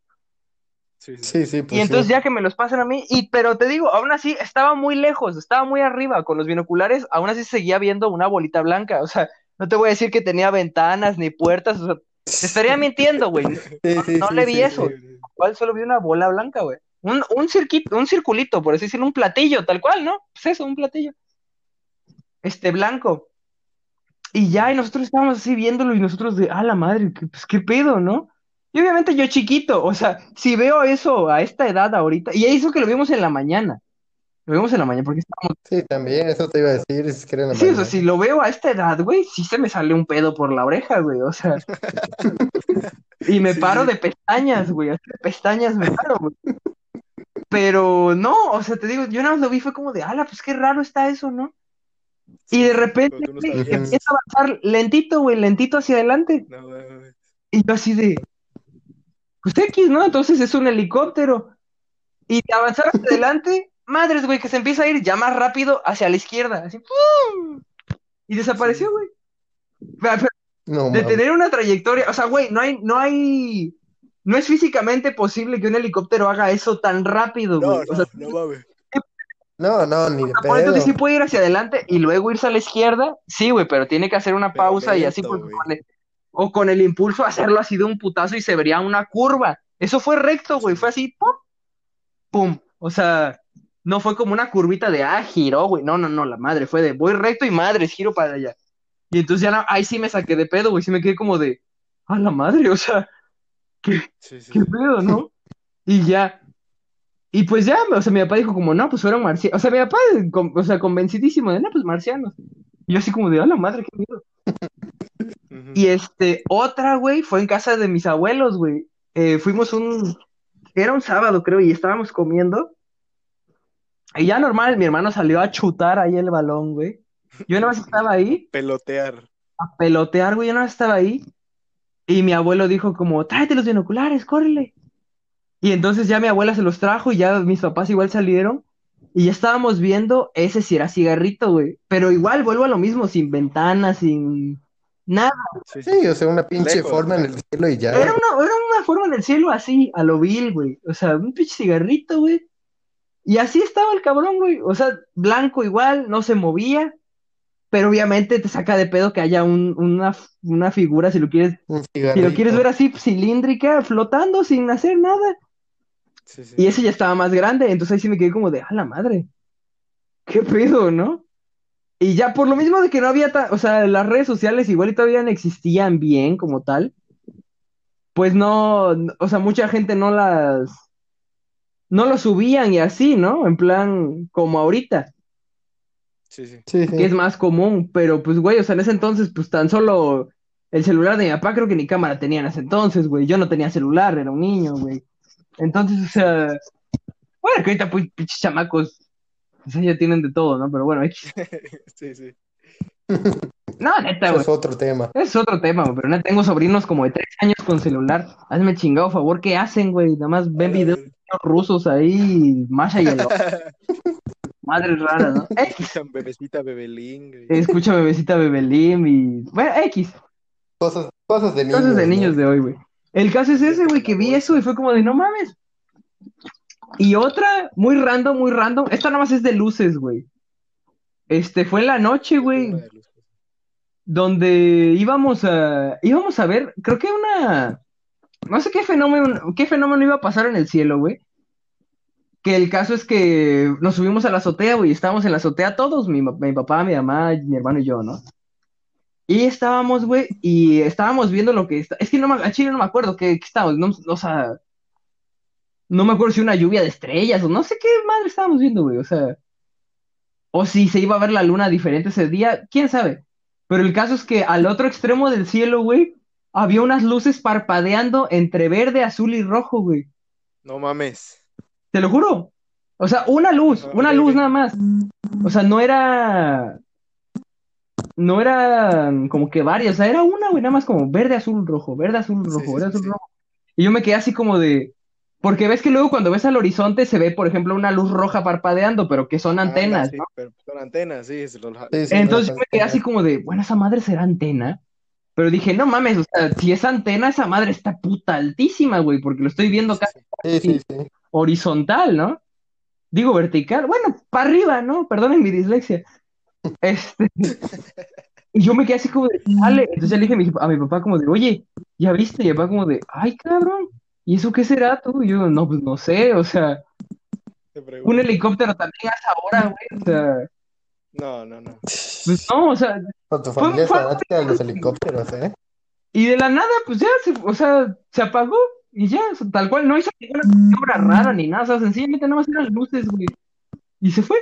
Sí, sí. Sí, sí, Y pues entonces sí. ya que me los pasan a mí, y pero te digo, aún así estaba muy lejos, estaba muy arriba con los binoculares, aún así seguía viendo una bolita blanca, o sea, no te voy a decir que tenía ventanas ni puertas, o sea, te estaría mintiendo, güey. Sí, no sí, le vi sí, eso. Igual solo vi una bola blanca, güey. Un, un cirquito, un circulito, por así decirlo, un platillo, tal cual, ¿no? Pues eso, un platillo. Este blanco. Y ya, y nosotros estábamos así viéndolo y nosotros de, ah, la madre, ¿qué, pues qué pedo, ¿no? Y obviamente yo chiquito, o sea, si veo eso a esta edad ahorita, y eso que lo vimos en la mañana, lo vimos en la mañana porque estábamos, Sí, también, eso te iba a decir, es que era en la sí, o sea, mañana. si lo veo a esta edad, güey, sí se me sale un pedo por la oreja, güey, o sea, y me Sí, paro de pestañas, güey, así de pestañas me paro, güey. Pero no, o sea, te digo, yo nada más lo vi, fue como de, ala, pues qué raro está eso, ¿no? Y de repente, no güey, empieza a avanzar lentito, güey, lentito hacia adelante. No, mames. Y yo así de, pues X, ¿no? Entonces es un helicóptero. Y de avanzar hacia adelante, madres, güey, que se empieza a ir ya más rápido hacia la izquierda, así, ¡pum! Y desapareció, güey. No, de tener una trayectoria, o sea, güey, no hay, no hay, no es físicamente posible que un helicóptero haga eso tan rápido, No, güey. O sea, no, no mames. No, no, ni de Por entonces sí pedo. puede ir hacia adelante y luego irse a la izquierda, sí, güey, pero tiene que hacer una Pero pausa y así, pues, güey. con el- o con el impulso hacerlo así de un putazo y se vería una curva. Eso fue recto, güey, fue así, pum, pum. O sea, no fue como una curvita de, ah, giró, güey. No, no, no, la madre, fue de, voy recto y madre, giro para allá. Y entonces ya, no- ahí sí me saqué de pedo, güey, sí me quedé como de, ah, la madre, o sea, ¿qué, Sí, sí. qué pedo, no? Y ya. Y pues ya, o sea, mi papá dijo como, no, pues fueron marcianos. O sea, mi papá, con- o sea, convencidísimo de, no, pues marcianos. Y yo así como de, a la madre, qué miedo. Y este, otra, güey, fue en casa de mis abuelos, güey. Eh, fuimos un, era un sábado, creo, y estábamos comiendo. Y ya normal, mi hermano salió a chutar ahí el balón, güey. Yo nada más estaba ahí Pelotear. a pelotear, güey, yo nada más estaba ahí. Y mi abuelo dijo como, tráete los binoculares, córrele. Y entonces ya mi abuela se los trajo y ya mis papás igual salieron. Y ya estábamos viendo ese si era cigarrito, güey. Pero igual vuelvo a lo mismo, sin ventanas, sin nada. Sí, o sea, una pinche Lejos, forma en el cielo y ya. Era una, era una forma del cielo así, a lo vil, güey. O sea, un pinche cigarrito, güey. Y así estaba el cabrón, güey. O sea, blanco igual, no se movía. Pero obviamente te saca de pedo que haya un- una, una figura, si lo quieres, si lo quieres ver así, cilíndrica, flotando sin hacer nada. Sí, sí. Y ese ya estaba más grande, entonces ahí sí me quedé como de, a la madre. ¿Qué pedo, no? Y ya por lo mismo de que no había, o sea, las redes sociales igual y todavía no existían bien como tal, pues no, o sea, mucha gente no las, no lo subían y así, ¿no? En plan, como ahorita, Sí, sí. Sí, sí. que es más común, pero pues, güey, o sea, en ese entonces, pues tan solo el celular de mi papá creo que ni cámara tenía en ese entonces, güey, yo no tenía celular, era un niño, güey. Entonces, o sea, bueno, que ahorita, pues, pinches chamacos, o sea, ya tienen de todo, ¿no? Pero bueno, X. Sí, sí. No, neta, güey. es otro tema. Es otro tema, güey, pero neta, tengo sobrinos como de tres años con celular. Hazme chingado favor, ¿qué hacen, güey? Nada más ven videos de rusos ahí, Masha y el Madres raras, ¿no? X. Escuchan bebecita bebelín. güey. Escucha bebecita Bebelim y... Bueno, X. Cosas, cosas de niños. Cosas de ¿no? niños de hoy, güey. El caso es ese, güey, que vi eso y fue como de, no mames. Y otra, muy random, muy random. Esta nada más es de luces, güey. Este, fue en la noche, güey, donde íbamos a, íbamos a ver, creo que una, no sé qué fenómeno, qué fenómeno iba a pasar en el cielo, güey. Que el caso es que nos subimos a la azotea, güey, estábamos en la azotea todos, mi, mi papá, mi mamá, mi hermano y yo, ¿no? Y estábamos, güey, y estábamos viendo lo que está, es que no me, a Chile no me acuerdo qué, estábamos, no, o sea, no me acuerdo si una lluvia de estrellas o no sé qué madre estábamos viendo, güey, o sea, o si se iba a ver la luna diferente ese día, quién sabe. Pero el caso es que al otro extremo del cielo, güey, había unas luces parpadeando entre verde, azul y rojo, güey. No mames. Te lo juro. O sea, una luz, Ah, una luz nada más. O sea, no era. No era como que varias, o sea, era una, güey, nada más como verde, azul, rojo, verde, azul, rojo, sí, verde, sí, azul, sí. rojo. Y yo me quedé así como de. Porque ves que luego cuando ves al horizonte se ve, por ejemplo, una luz roja parpadeando, pero que son antenas, sí, ¿no? pero son antenas, sí. es lo- Sí, sí, Entonces no, yo me quedé así como de, bueno, esa madre será antena. Pero dije, no mames, o sea, si es antena, esa madre está puta altísima, güey, porque lo estoy viendo casi sí. Sí, sí, sí. horizontal, ¿no? Digo vertical, bueno, para arriba, ¿no? Perdonen mi dislexia. Este, y yo me quedé así como de, dale. Entonces le dije a mi, a mi papá como de, oye, ¿ya viste? Y mi papá como de, ay, cabrón, ¿y eso qué será tú? Y yo, no, pues no sé, o sea, un helicóptero también a esa hora, güey, o sea, No, no, no. pues no, o sea, Con tu Fue- familia es fue- fanática de los helicópteros, ¿eh? y de la nada, pues ya, se, o sea, se apagó y ya, o sea, tal cual, no hizo ninguna maniobra rara ni nada, o sea, sencillamente nada más eran luces, güey, y se fue.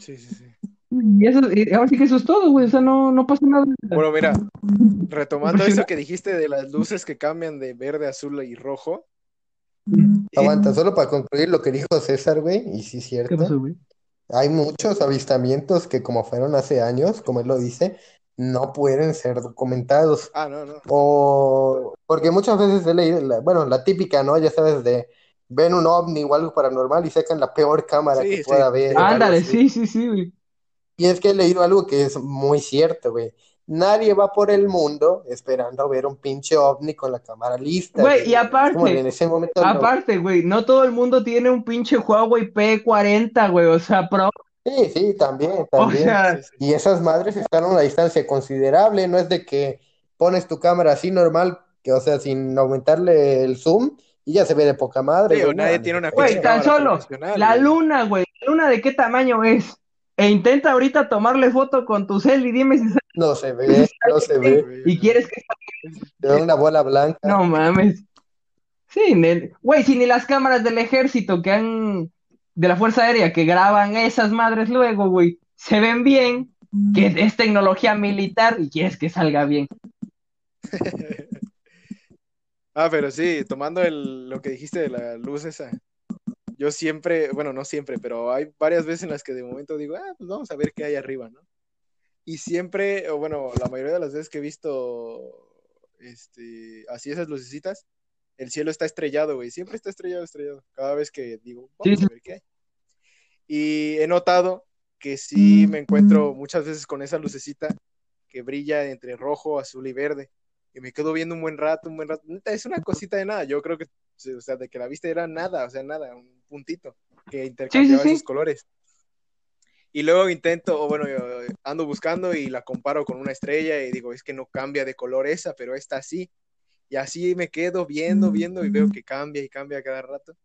Sí, sí, sí. Y eso, y ahora sí que eso es todo, güey. O sea, no, no pasa nada. Bueno, mira, retomando eso que dijiste de las luces que cambian de verde, azul y rojo. Aguanta, solo para concluir lo que dijo César, güey, y sí es ¿Qué cierto. pasó, güey? Hay muchos avistamientos que, como fueron hace años, como él lo dice, no pueden ser documentados. Ah, no, no. O porque muchas veces he leído, la- bueno, la típica, ¿no? Ya sabes, de ven un ovni o algo paranormal y sacan la peor cámara Sí, que sí. pueda haber. Ándale, sí, sí, sí, güey. Y es que he leído algo que es muy cierto, güey. Nadie va por el mundo esperando ver un pinche ovni con la cámara lista. Güey, y aparte, en ese momento aparte, güey, no todo el mundo tiene un pinche Huawei P40, güey. O sea, pro. Sí, sí, también, O también. sea, Sí, sí. Y esas madres están a una distancia considerable, no es de que pones tu cámara así normal, que o sea, sin aumentarle el zoom y ya se ve de poca madre. Sí, o güey, nadie no, tiene una güey, tan solo. La güey. luna, güey. ¿La luna de qué tamaño es? E intenta ahorita tomarle foto con tu cel y dime si se- No se ve, no se ve. y quieres que Se ve una bola blanca. no mames. Sí, ne- güey, si ni las cámaras del ejército que han de la Fuerza Aérea que graban esas madres luego, güey, se ven bien, que es tecnología militar y quieres que salga bien. Ah, pero sí, tomando el, lo que dijiste de la luz esa, yo siempre, bueno, no siempre, pero hay varias veces en las que de momento digo, ah, pues vamos a ver qué hay arriba, ¿no? Y siempre, o bueno, la mayoría de las veces que he visto, este, así esas lucecitas, el cielo está estrellado, güey, siempre está estrellado, estrellado, cada vez que digo, vamos Sí, a ver qué hay. Y he notado que sí me encuentro muchas veces con esa lucecita que brilla entre rojo, azul y verde. Y me quedo viendo un buen rato, un buen rato. Es una cosita de nada. Yo creo que, o sea, de que la vista era nada, o sea, nada, un puntito que intercambiaba sí. esos colores. Y luego intento, o bueno, yo ando buscando y la comparo con una estrella y digo, es que no cambia de color esa, pero esta sí. Y así me quedo viendo, viendo y veo que cambia y cambia cada rato.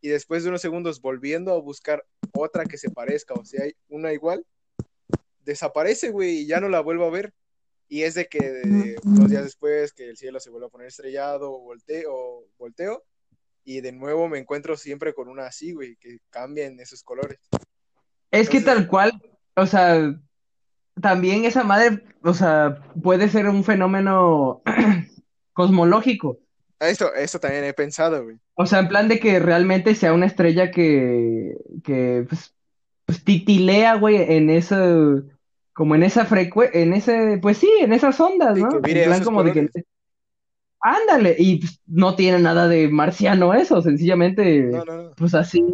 Y después de unos segundos volviendo a buscar otra que se parezca, o sea, hay una igual, desaparece, güey, y ya no la vuelvo a ver. Y es de que de- unos días después que el cielo se vuelve a poner estrellado o volteo, volteo, y de nuevo me encuentro siempre con una así, güey, que cambian esos colores. Es que Entonces- tal cual, o sea, también esa madre, o sea, puede ser un fenómeno cosmológico. Esto, esto también he pensado, güey. O sea, en plan de que realmente sea una estrella que, que pues, pues titilea, güey, en eso, como en esa frecuencia, en ese, pues sí, en esas ondas, ¿no? que En plan como de que, ándale, y pues, no tiene nada de marciano eso, sencillamente, No, no, no. pues así,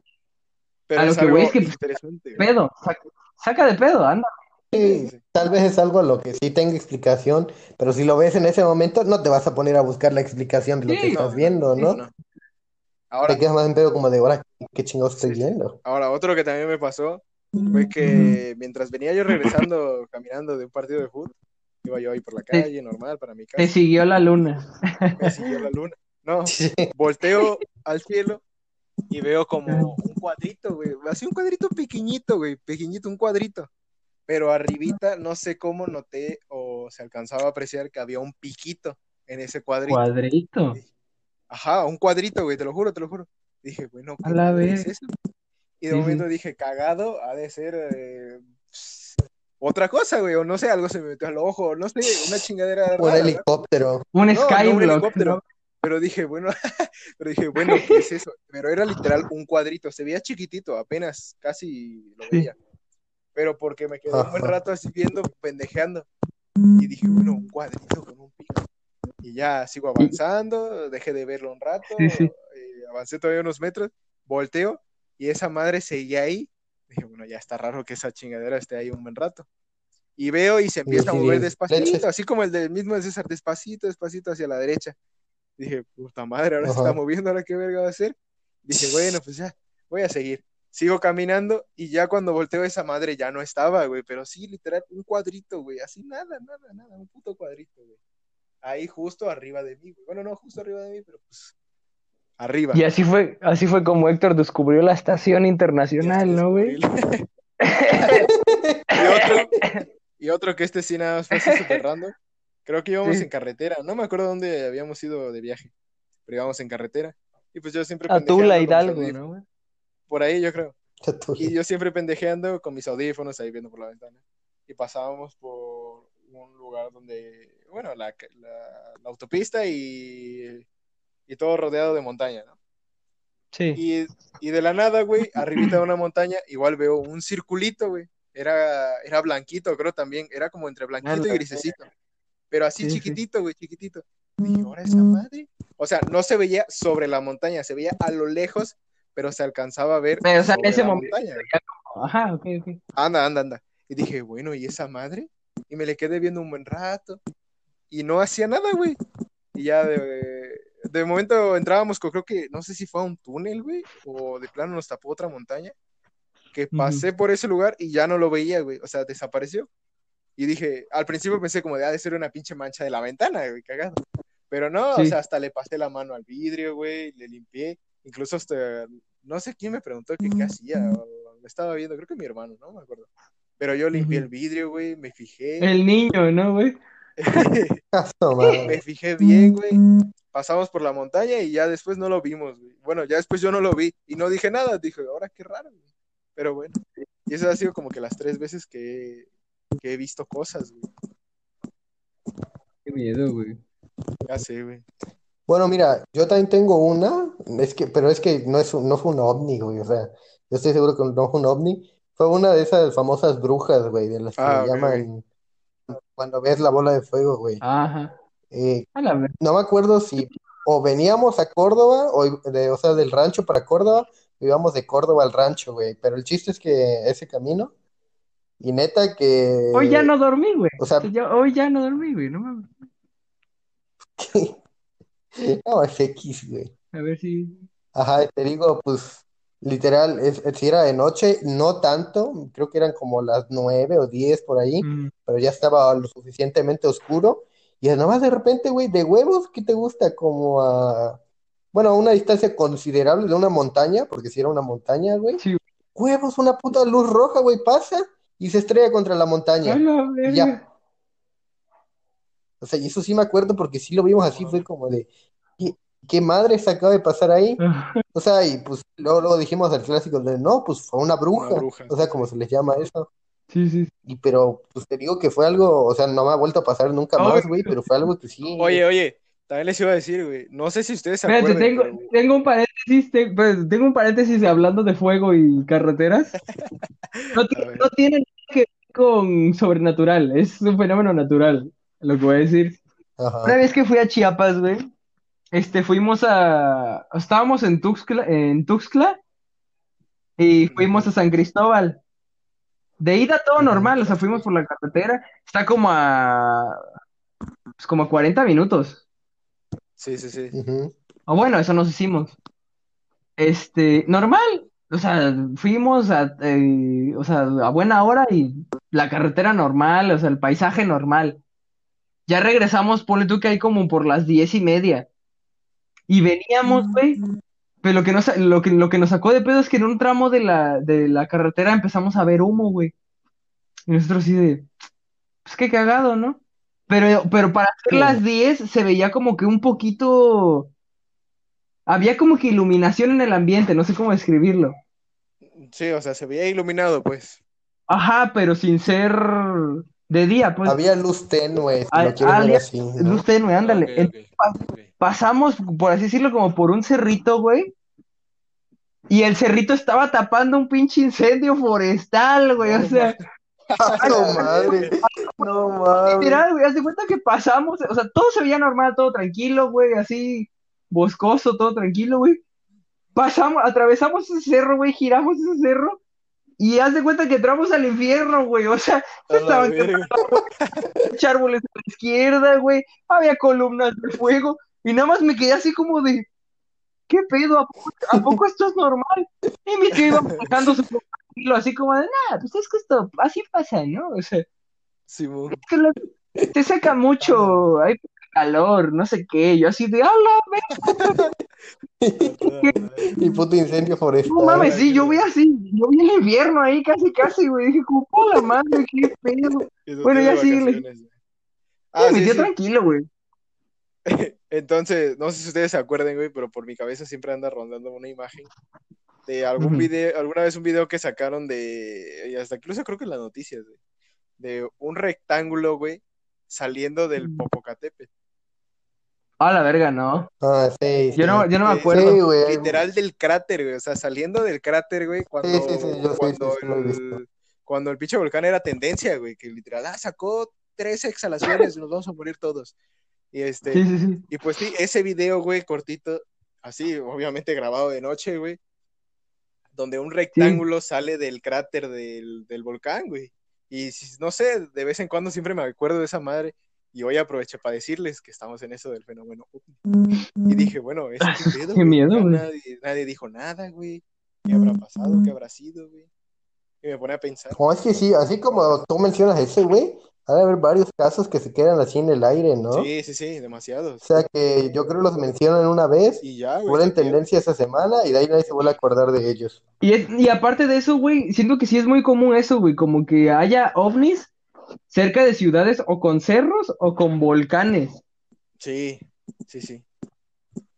Pero A lo es que voy algo es que, pues, interesante, pedo, saca, saca de pedo, anda. Sí, tal vez es algo a lo que sí tenga explicación, pero si lo ves en ese momento, no te vas a poner a buscar la explicación de lo Sí, que No, estás viendo, sí, ¿no? Ahora, Te quedas más en pedo como de ahora, ¿qué chingados estoy viendo? ahora, otro que también me pasó fue que mientras venía yo regresando, caminando de un partido de fútbol, iba yo ahí por la Te- calle, normal, para mi Te casa, siguió la luna. me siguió la luna. No, Sí. volteo al cielo y veo como un cuadrito, güey, así un cuadrito pequeñito, güey, pequeñito, un cuadrito. Pero arribita, no sé cómo noté o se alcanzaba a apreciar que había un piquito en ese cuadrito. Cuadrito. Ajá, un cuadrito, güey, te lo juro, te lo juro. Dije, bueno, A ¿qué la vez. es eso? Y de Sí, momento dije, cagado, ha de ser eh, otra cosa, güey, o no sé, algo se me metió al ojo, no sé, una chingadera Un rara, ¿no? helicóptero. Un No, no un skyblock, helicóptero. Pero dije, bueno, pero dije, bueno, ¿qué es eso? Pero era literal un cuadrito, se veía chiquitito, apenas casi lo veía. Pero porque me quedé un buen rato así viendo, pendejeando. Y dije, bueno, un cuadrito con un pico. Y ya sigo avanzando, dejé de verlo un rato, Sí, sí. eh, avancé todavía unos metros, volteo y esa madre seguía ahí. Dije, bueno, ya está raro que esa chingadera esté ahí un buen rato. Y veo y se empieza a mover despacito, así como el del mismo de César, despacito, despacito hacia la derecha. Dije, puta madre, ahora se está moviendo, ahora qué verga va a hacer. Dije, bueno, pues ya, voy a seguir. Sigo caminando y ya cuando volteo esa madre ya no estaba, güey, pero sí, literal, un cuadrito, güey, así nada, nada, nada, un puto cuadrito, güey. Ahí justo arriba de mí, güey. Bueno, no justo arriba de mí, pero pues arriba. Y así fue, así fue como Héctor descubrió la estación internacional, ¿no, güey? y otro, y otro que este sí nada más fue así súper random. Creo que íbamos Sí. en carretera. No me acuerdo dónde habíamos ido de viaje, pero íbamos en carretera. Y pues yo siempre A Tula, Hidalgo. ¿no, güey? Por ahí yo creo. Y yo siempre pendejeando con mis audífonos ahí viendo por la ventana. Y pasábamos por un lugar donde, bueno, la, la- la autopista y, y todo rodeado de montaña, ¿no? Sí. Y, y de la nada, güey, arribita de una montaña, igual veo un circulito, güey. Era, era blanquito, creo también. Era como entre blanquito y grisecito. Pero así Sí, sí. chiquitito, güey, chiquitito. Dije, ¿ahora esa madre? O sea, no se veía sobre la montaña, se veía a lo lejos, pero se alcanzaba a ver Pero, o sea, en sobre ese la momento montaña. Ajá, ok, ok. Anda, anda, anda. Y dije, bueno, ¿y esa madre? Y me le quedé viendo un buen rato. Y no hacía nada, güey. Y ya de, de momento entrábamos con, creo que, no sé si fue a un túnel, güey, o de plano nos tapó otra montaña. Que pasé por ese lugar y ya no lo veía, güey. O sea, desapareció. Y dije, al principio pensé como de, ha de ser una pinche mancha de la ventana, güey, cagado. Pero no, o Sí. sea, hasta le pasé la mano al vidrio, güey, le limpié. Incluso hasta, no sé quién me preguntó que qué hacía, o me estaba viendo, creo que mi hermano, no me acuerdo. Pero yo limpié Ujú. el vidrio, güey, me fijé, El niño, ¿no, güey? Me fijé bien, güey. Pasamos por la montaña y ya después no lo vimos, güey. Bueno, ya después yo no lo vi y no dije nada, dije, ahora qué raro, güey. Pero bueno, y eso ha sido como que las tres veces que, que he visto cosas, güey. Qué miedo, güey. Ya sé, güey. Bueno, mira, yo también tengo una, es que, pero es que no es un- no fue un ovni, güey, o sea, yo estoy seguro que no fue un ovni, fue una de esas famosas brujas, güey, de las que Ah, le llaman cuando ves la bola de fuego, güey. Ajá. Eh, A la ver. no me acuerdo si o veníamos a Córdoba, o, de, o sea, del rancho para Córdoba, íbamos de Córdoba al rancho, güey. Pero el chiste es que ese camino, y neta que. Hoy ya no dormí, güey. O sea, Yo- hoy ya no dormí, güey. No mames. no, es X, güey. A ver si. Ajá, te digo, pues, literal, es, es- si era de noche, no tanto, creo que eran como las nueve o diez por ahí, Mm, pero ya estaba lo suficientemente oscuro. Y nada más de repente, güey, de huevos, ¿qué te gusta? Como a, bueno, a una distancia considerable de una montaña, porque si era una montaña, güey. Sí. Huevos, una puta luz roja, güey, pasa y se estrella contra la montaña. la Y ya. O sea, y eso sí me acuerdo porque sí lo vimos así, fue como de, ¿qué, qué madre se acaba de pasar ahí? O sea, y pues luego, luego dijimos el clásico de, no, pues fue una bruja, Una bruja, o sea, como se les llama eso. Sí, sí. Y pero, pues te digo que fue algo, o sea, no me ha vuelto a pasar nunca más, güey, pero fue algo que sí. Oye, oye, también les iba a decir, güey. No sé si ustedes se acuerdan, tengo, pero tengo un paréntesis, te- pues, tengo un paréntesis hablando de fuego y carreteras. No, no tiene nada que ver con sobrenatural, es un fenómeno natural, lo que voy a decir. Una vez que fui a Chiapas, güey, este, fuimos a, estábamos en Tuxtla, en Tuxtla y fuimos a San Cristóbal. De ida todo normal, o sea, fuimos por la carretera, está como a, pues, como a 40 minutos. Sí, sí, sí. O bueno, eso nos hicimos. Este, normal. O sea, fuimos a, eh, o sea, a buena hora y la carretera normal, o sea, el paisaje normal. Ya regresamos, ponle tú que hay como por las diez y media. Y veníamos, güey. Pero lo que nos, lo que, lo que nos sacó de pedo es que en un tramo de la, de la carretera empezamos a ver humo, güey. Y nosotros así de, pues qué cagado, ¿no? Pero, pero para hacer Sí. las 10 se veía como que un poquito, había como que iluminación en el ambiente, no sé cómo describirlo. Sí, o sea, se veía iluminado, pues. Ajá, pero sin ser de día, pues. Había luz tenue, si Ah, lo quieres ver había así, ¿no? luz tenue, ándale. Pasamos, por así decirlo, como por un cerrito, güey. Y el cerrito estaba tapando un pinche incendio forestal, güey. O No sea, ¡Ah, no madre! No mames. literal, güey, haz de cuenta que pasamos, o sea, todo se veía normal, todo tranquilo, güey, así, boscoso, todo tranquilo, güey. Pasamos, atravesamos ese cerro, güey, giramos ese cerro. Y haz de cuenta que entramos al infierno, güey. O sea, la estaban árboles a la izquierda, güey. Había columnas de fuego. Y nada más me quedé así como de, ¿qué pedo? ¿A poco, a poco esto es normal? Y mi tío iba manejando su así como de, nada, pues es que esto así pasa, ¿no? O sea, Simón. es que lo- te seca mucho, hay calor, no sé qué. Yo así de, ¡Hala, Y puto incendio forestal. No mames, sí, yo vi así, yo vi el infierno ahí casi, casi, güey. Dije, como, ¡por la madre, qué pedo! Bueno, ya vacaciones, güey. Ah, me sí, dio sí. tranquilo, güey. Entonces, no sé si ustedes se acuerdan, güey, pero por mi cabeza siempre anda rondando una imagen de algún video, alguna vez un video que sacaron de, y hasta incluso creo que en las noticias, güey, de un rectángulo, güey, saliendo del Mm. Popocatépetl. Ah, la verga, no. Ah, sí, Yo no, yo no me acuerdo. Sí, güey. Literal del cráter, güey, o sea, saliendo del cráter, güey, cuando, sí, sí, yo sí, cuando, el, cuando el pinche volcán era tendencia, güey, que literal, ah, sacó tres exhalaciones, nos vamos a morir todos. Y este, Sí, sí, sí. y pues sí, ese video, güey, cortito, así, obviamente grabado de noche, güey, donde un rectángulo sale del cráter del, del volcán, güey. Y no sé, de vez en cuando siempre me acuerdo de esa madre. Y hoy aproveché para decirles que estamos en eso del fenómeno. Y dije, bueno, ¿eso qué pedo, Qué miedo, Ya güey. Nadie, nadie dijo nada, güey. ¿Qué habrá pasado? ¿Qué habrá sido, güey? Y me pone a pensar. No, es que sí, así como tú mencionas ese, güey, ha de haber varios casos que se quedan así en el aire, ¿no? Sí, sí, sí, demasiados. O sea que yo creo los mencionan una vez, Y ya, güey. se tendencia esa semana y de ahí nadie se vuelve a acordar de ellos. Y, es- y aparte de eso, güey, siento que sí es muy común eso, güey, como que haya ovnis cerca de ciudades o con cerros o con volcanes. Sí, sí, sí.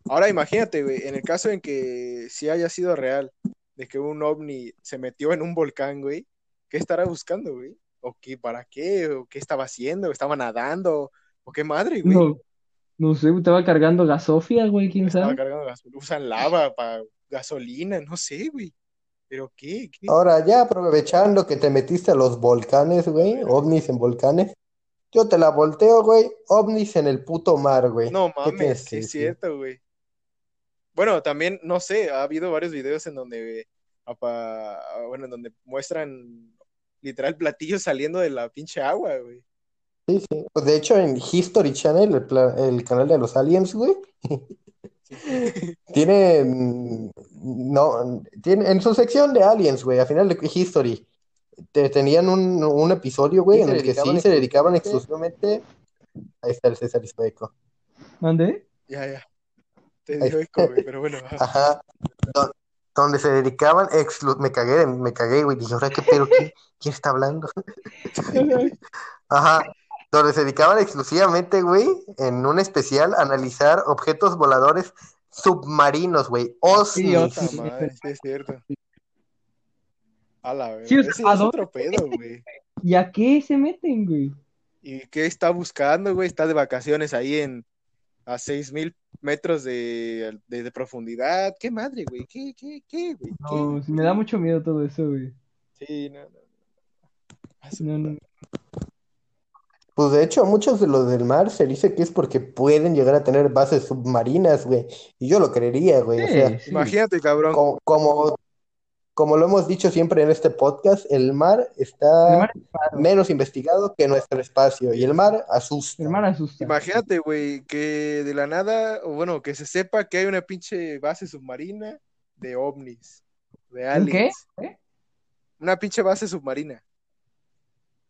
Ahora imagínate, güey, en el caso en que sí haya sido real, de que un ovni se metió en un volcán, güey, ¿qué estará buscando, güey? ¿O qué, para qué? ¿O qué estaba haciendo? ¿Estaba nadando? ¿O qué madre, güey? No, no sé, estaba cargando gasofia, güey, quién Estaba sabe. cargando gasolina, usan lava para gasolina, no sé, güey. ¿Pero qué? ¿Qué? Ahora, ya aprovechando que te metiste a los volcanes, güey, ovnis en volcanes, yo te la volteo, güey, ovnis en el puto mar, güey. No ¿Qué tienes mames, sí es cierto, güey. Bueno, también, no sé, ha habido varios videos en donde, apa- bueno, en donde muestran literal platillos saliendo de la pinche agua, güey. Sí, sí. Pues, De hecho, en History Channel, el, pla- el canal de los aliens, güey, tiene, no, tiene, en su sección de aliens, güey, al final de History, te- tenían un, un episodio, güey, Sí, en se el que dedicaban sí se dedicaban exclusivamente, ahí está el César Isbeco, ¿Mande? Ya, ya. Te dio eco, güey, pero bueno. ajá. Donde se dedicaban, exclu- me cagué, me cagué, güey, dije, ahora qué pedo, ¿quién, quién está hablando? Ajá, donde se dedicaban exclusivamente, güey, en un especial, a analizar objetos voladores submarinos, güey, Sí, OSNIs. Sí, madre, sí es cierto. A la verdad. Sí, o sea, Ese ¿a es dónde? otro pedo, güey. ¿Y a qué se meten, güey? ¿Y qué está buscando, güey? Está de vacaciones ahí en a seis mil metros de, de, de profundidad. ¿Qué madre, güey? ¿Qué, qué, qué, güey? ¿Qué? No, me da mucho miedo todo eso, güey. Sí, no, no. no. Ah, No, no. Pues de hecho, muchos de los del mar se dice que es porque pueden llegar a tener bases submarinas, güey. Y yo lo creería, güey. O sea. Imagínate, cabrón. como, como, como lo hemos dicho siempre en este podcast, el mar El está mar es raro, menos investigado que nuestro espacio. Y el mar asusta. el mar asusta. Imagínate, güey, que de la nada, o bueno, que se sepa que hay una pinche base submarina de ovnis, de ¿Un qué? aliens. ¿Eh? Una pinche base submarina.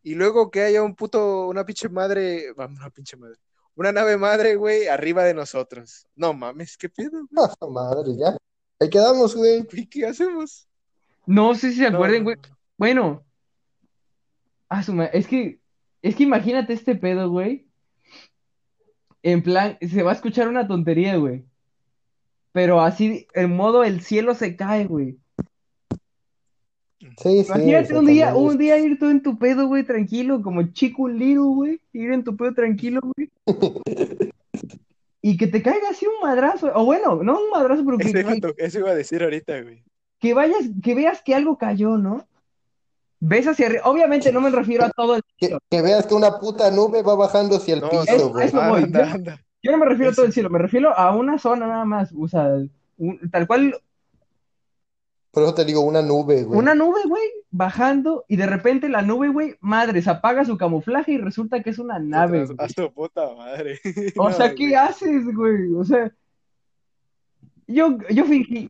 Y luego que haya un puto, una pinche madre, vamos, una pinche madre, una nave madre, güey, arriba de nosotros. No mames, ¿qué pedo, güey? Ah, madre, ya. Ahí quedamos, güey. ¿Y qué hacemos? No sé si se acuerden, güey. no. Bueno, ah, su es que, es que imagínate este pedo, güey. En plan, se va a escuchar una tontería, güey. Pero así, en modo el cielo se cae, güey. Sí, sí. Imagínate o un día, un día ir tú en tu pedo, güey, tranquilo, como chico little, güey. Ir en tu pedo tranquilo, güey. Y que te caiga así un madrazo. O bueno, no un madrazo, pero que, eso iba a decir ahorita, güey. Que vayas, que veas que algo cayó, ¿no? Ves hacia arriba. Obviamente no me refiero a todo el Que, que veas que una puta nube va bajando hacia el No, piso, Es- güey. eso voy, anda, yo- anda. Yo no me refiero a todo el cielo, me refiero a una zona nada más, o sea, un- tal cual, Por eso te digo, una nube, güey. una nube, güey, bajando, y de repente la nube, güey, madre, se apaga su camuflaje y resulta que es una nave, güey. haz tu puta madre. O No, sea, ¿qué güey. haces, güey? O sea, yo, yo fingí,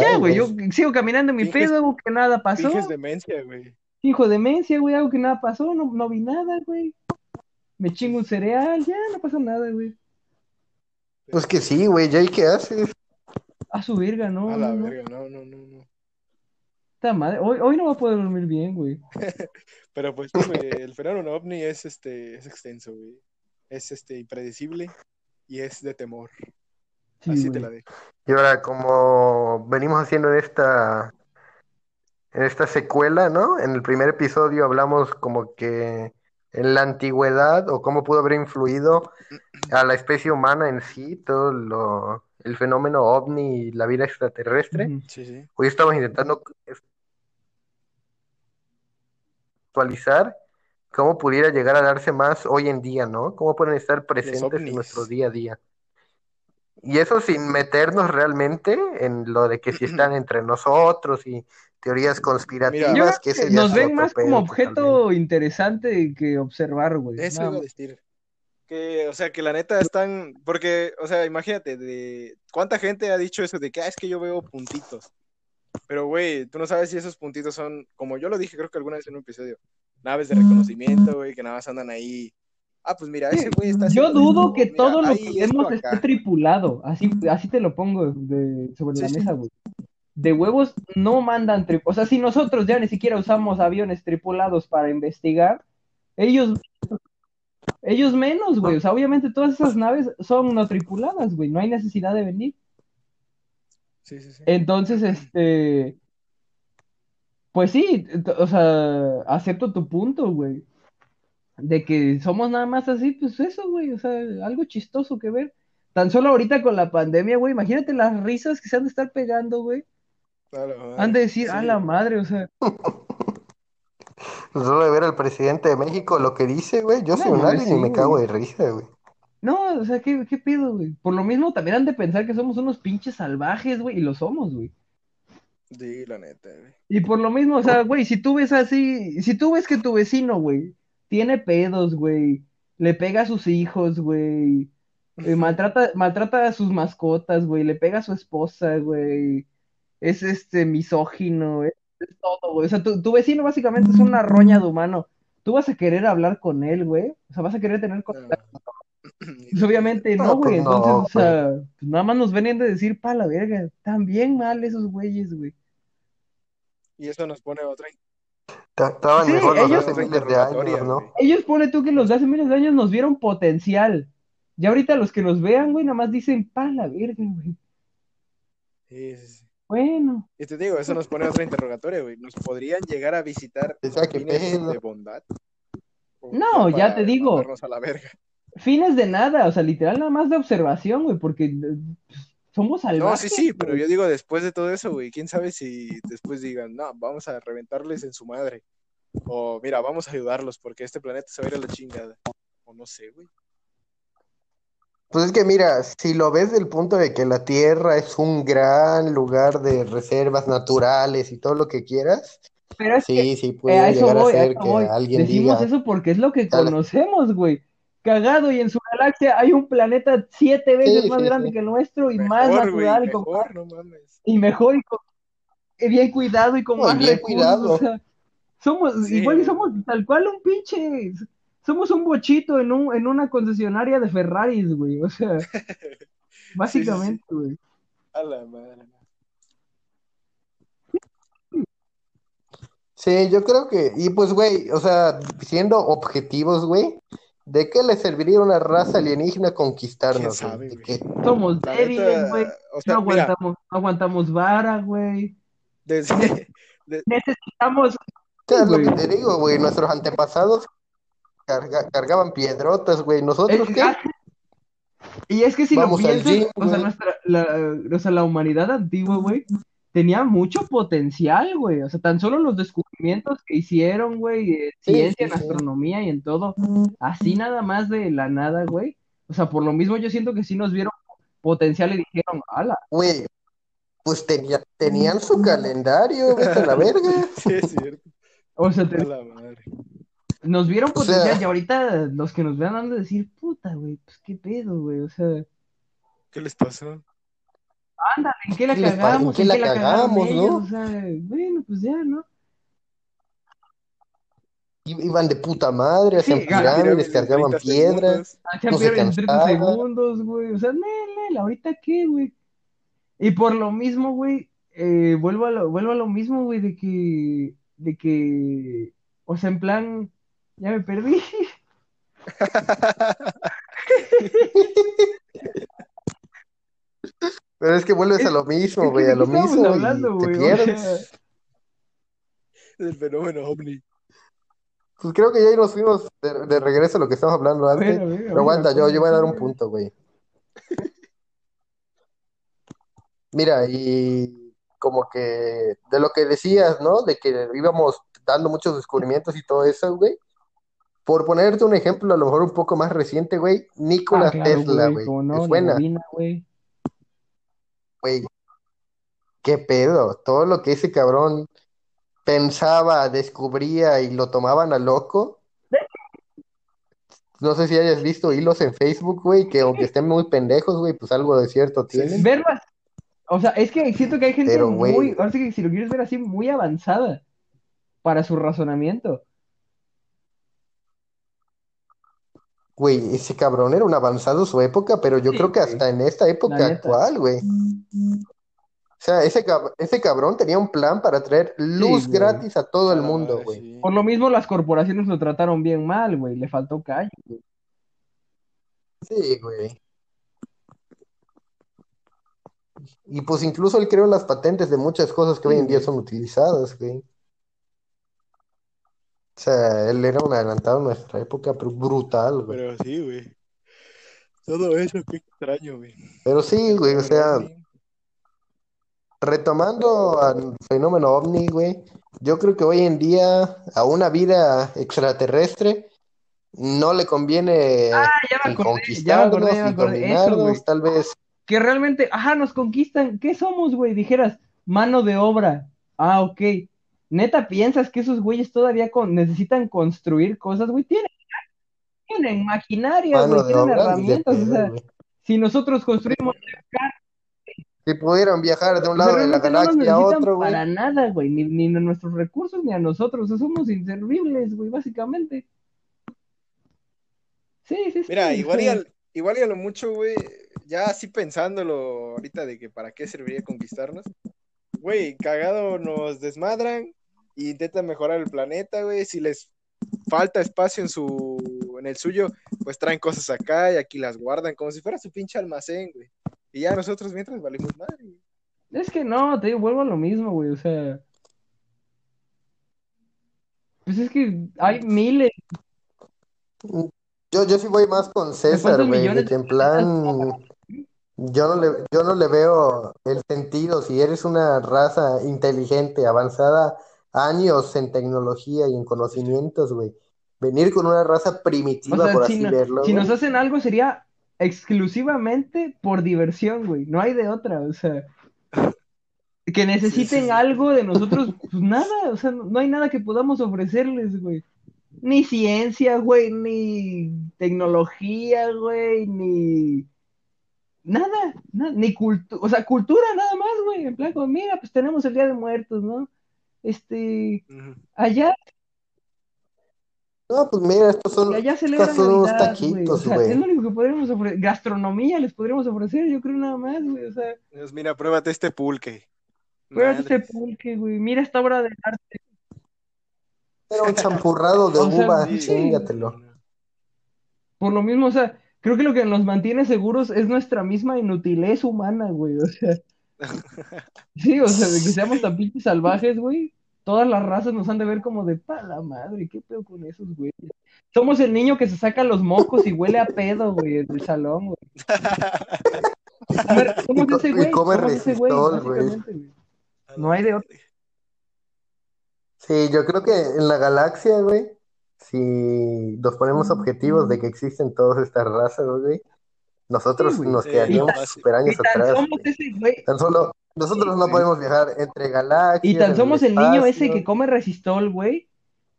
Ya, güey, yo sigo caminando en mi Finges- pedo, hago que nada pasó, Finges demencia, güey. hijo de demencia, güey, hago que nada pasó, no, no vi nada, güey. Me chingo un cereal, ya, no pasó nada, güey. Pues que sí, güey. ¿Ya y qué haces? A su verga, no, A la no, no. verga, no, no, no, no. Puta madre, hoy, hoy no voy a poder dormir bien, güey. Pero pues, güey, el fenómeno ovni es este, es extenso, güey. Es este impredecible y es de temor. Sí, Así te la dejo. Y ahora, como venimos haciendo en esta, en esta secuela, ¿no? En el primer episodio hablamos como que en la antigüedad o cómo pudo haber influido a la especie humana en sí, todo lo, el fenómeno ovni y la vida extraterrestre. Ujú. Sí, sí. Hoy estamos intentando actualizar cómo pudiera llegar a darse más hoy en día, ¿no? Cómo pueden estar presentes en nuestro día a día. Y eso sin meternos realmente en lo de que si están entre nosotros y teorías conspirativas, Mira, que que nos ven más como totalmente. objeto interesante que observar, güey. Eso iba a decir. Que, o sea, que la neta están, porque, o sea, imagínate, de cuánta gente ha dicho eso de que, ah, es que yo veo puntitos. Pero, güey, tú no sabes si esos puntitos son, como yo lo dije, creo que alguna vez en un episodio, naves de reconocimiento, güey, que nada más andan ahí. Ah, pues mira, ese güey está Yo dudo que mira, todo lo que vemos esté tripulado. Así, así te lo pongo de, sobre Sí, la sí. mesa, güey. De huevos no mandan trip. O sea, si nosotros ya ni siquiera usamos aviones tripulados para investigar, ellos, ellos menos, güey. O sea, obviamente todas esas naves son no tripuladas, güey. No hay necesidad de venir. Sí, sí, sí. Entonces, este, pues sí, o sea, acepto tu punto, güey, de que somos nada más así, pues eso, güey, o sea, algo chistoso que ver. Tan solo ahorita con la pandemia, güey, imagínate las risas que se han de estar pegando, güey. Han de decir, Sí. a la madre, o sea, Solo de ver al presidente de México lo que dice, güey, yo No, soy un alien y me cago de risa, güey. No, o sea, ¿qué, qué pedo, güey? Por lo mismo también han de pensar que somos unos pinches salvajes, güey, y lo somos, güey. Sí, la neta, güey. Y por lo mismo, o sea, güey, si tú ves así, si tú ves que tu vecino, güey, tiene pedos, güey, le pega a sus hijos, güey, eh, maltrata, maltrata a sus mascotas, güey, le pega a su esposa, güey, es este misógino, es, es todo, güey. O sea, tu, tu vecino básicamente es una roña de humano. Tú vas a querer hablar con él, güey. O sea, vas a querer tener contacto. Pues obviamente No, no, güey. pues no, Entonces, o sea, pues nada más nos venían de decir pa' la verga. Están bien mal esos güeyes, güey. Y eso nos pone otra, Estaban Sí, mejor los de ellos- hace miles de años, ¿no? Ellos pone tú que los de hace miles de años nos vieron potencial. Ya ahorita los que nos vean, güey, nada más dicen pa' la verga, güey. Sí, sí, sí. Bueno, Y te digo, eso nos pone otra interrogatoria, güey. ¿Nos podrían llegar a visitar fines de bondad? ¿O No, ya te digo. a la verga? fines de nada, o sea, literal nada más de observación, güey, porque somos No, salvajes. sí, sí, pero yo digo después de todo eso, güey, quién sabe si después digan, no, vamos a reventarles en su madre. O mira, vamos a ayudarlos porque este planeta se va a ir a la chingada. O no sé, güey. Pues es que mira, si lo ves del punto de que la Tierra es un gran lugar de reservas naturales y todo lo que quieras, Pero es que sí, sí eh, puede llegar a voy, a ser que voy. alguien Decimos diga, eso porque es lo que conocemos, güey. Cagado, y en su galaxia hay un planeta siete veces Sí, más sí, grande sí. que el nuestro y más Mejor, natural y con mejor, no mames. y mejor y, con- y bien cuidado y con No, más bien recursos, cuidado. o sea, somos, Sí, igual y somos tal cual un pinche, somos un bochito en un, en una concesionaria de Ferraris, güey, o sea, básicamente, güey. A la madre. Sí, yo creo que, y pues, güey, o sea, siendo objetivos, güey, ¿de qué le serviría una raza alienígena ¿Quién conquistarnos, güey? sabe, ¿De güey? qué? Somos La débiles, güey, o no sea, aguantamos, no aguantamos vara, güey, desde, necesitamos, O sea, es lo que te digo, güey, nuestros antepasados carga- cargaban piedrotas, güey, ¿nosotros qué? Y es que si Vamos lo piensas, gym, o sea, nuestra, la, o sea, la humanidad antigua, güey, tenía mucho potencial, güey. O sea, tan solo los descubrimientos que hicieron, güey, en Sí, ciencia, sí, en sí. astronomía y en todo, así nada más de la nada, güey. O sea, por lo mismo yo siento que sí nos vieron potencial y dijeron, ala, Güey, pues tenía, tenían su calendario, vete a la verga. sí es cierto. o sea, A te- la madre. nos vieron O sea- potencial y ahorita los que nos vean han de decir, puta, güey, pues qué pedo, güey. O sea, ¿Qué les pasó? Ándale, ¿en qué la ¿Qué les pa- cagamos? en qué la cagamos, no? O sea, bueno, pues ya, ¿no? Iban de puta madre, hacían Sí, pirámides, cargaban 30 piedras. Hacían No se pirámides en 30 cansaba. segundos, güey. O sea, nel, ahorita qué, güey. Y por lo mismo, güey, eh, vuelvo a lo, vuelvo a lo mismo, güey, de que, de que, o sea, en plan, ya me perdí. Pero es que vuelves a lo mismo, güey, a lo mismo hablando, y te pierdes. El fenómeno ovni. Pues creo que ya nos fuimos de, de regreso a lo que estábamos hablando antes. Pero aguanta, yo, yo voy a dar un punto, güey. Mira, y como que de lo que decías, ¿no? De que íbamos dando muchos descubrimientos y todo eso, güey. Por ponerte un ejemplo, a lo mejor un poco más reciente, güey, Ah, Nikola claro, Tesla, güey, güey. como ¿Te no, bobina, güey. Qué pedo. Todo lo que ese cabrón pensaba, descubría y lo tomaban a loco. No sé si hayas visto hilos en Facebook, güey, que aunque estén muy pendejos, güey, pues algo de cierto tienen. Verlas, o sea, es que siento que hay gente Pero, muy, ahora sí que si lo quieres ver así, muy avanzada para su razonamiento. Güey, ese cabrón era un avanzado su época, pero yo Sí, creo que güey. hasta en esta época actual, güey. O sea, ese, cab- ese cabrón tenía un plan para traer luz gratis a todo el la mundo, güey. sí. Por lo mismo las corporaciones lo trataron bien mal, güey. Le faltó calle. güey. Sí, güey. Y pues incluso él creó las patentes de muchas cosas que Sí, hoy en día güey. son utilizadas, güey. O sea, él era un adelantado en nuestra época, pero brutal, güey. Pero sí, güey. Todo eso, qué extraño, güey. Pero sí, güey, o sea, retomando al fenómeno ovni, güey, yo creo que hoy en día a una vida extraterrestre no le conviene Ah, ya me ni acordé, conquistarnos, ya me acordé, ya me ni acordé. Eso, dominarnos, tal vez. Que realmente, ajá, nos conquistan. ¿Qué somos, güey? Dijeras, mano de obra. Ah, ok. Neta, ¿piensas que esos güeyes todavía con- necesitan construir cosas, güey? Tienen, tienen maquinaria, Mano güey, tienen herramientas. O sea, si nosotros construimos, Si pudieran viajar de un lado de la realmente no nos galaxia a necesitan otro, güey. para nada, güey. Ni, ni a nuestros recursos, ni a nosotros. O sea, somos inservibles, güey, básicamente. Sí, sí, sí. Mira, igual y, sea, al- igual y a lo mucho, güey, ya así pensándolo ahorita de que para qué serviría conquistarnos, güey, cagado nos desmadran e intentan mejorar el planeta, güey, si les falta espacio en su, en el suyo, pues traen cosas acá y aquí las guardan como si fuera su pinche almacén, güey. Y ya nosotros mientras valimos madre. güey. Es que no, te digo, vuelvo a lo mismo, güey, o sea. Pues es que hay miles, Yo, yo sí voy más con César, güey, de que en plan, yo no le, yo no le veo el sentido. Si eres una raza inteligente, avanzada, años en tecnología y en conocimientos, güey, venir con una raza o primitiva, sea, por si, así no- verlo, si nos hacen algo sería exclusivamente por diversión, güey, no hay de otra, o sea, que necesiten sí, sí. algo de nosotros, pues nada, o sea, no, no hay nada que podamos ofrecerles, güey. Ni ciencia, güey, ni tecnología, güey, ni nada, na- ni cultura, o sea, cultura nada más, güey, en plan, como, mira, pues tenemos el Día de Muertos, ¿no? Este, allá No, pues mira, estos son, allá estos son unos Navidad, güey. O taquitos, sea, güey. es lo único que podríamos ofrecer. Gastronomía les podríamos ofrecer, yo creo nada más, güey. O sea, Pues mira, pruébate este pulque. pruébate este pulque, güey. Mira esta obra de arte. Era un champurrado de O sea, uva, sí. chingatelo. Por lo mismo, o sea, creo que lo que nos mantiene seguros es nuestra misma inutilez humana, güey. O sea, sí, o sea, de que seamos tan pinches salvajes, güey. Todas las razas nos han de ver como de pa la madre, ¿qué pedo con esos güeyes? Somos el niño que se saca los mocos y huele a pedo, güey, del salón, güey. A ver, somos ese güey, ese güey, güey. No hay de otro. Sí, yo creo que en la galaxia, güey, si nos ponemos objetivos de que existen todas estas razas, güey, nosotros Sí, güey. nos Sí, quedaríamos fácil. super años tan atrás. somos güey. ese güey, Tan solo, nosotros no Sí. podemos viajar entre galaxias. y tan somos el niño ese que come resistol, güey,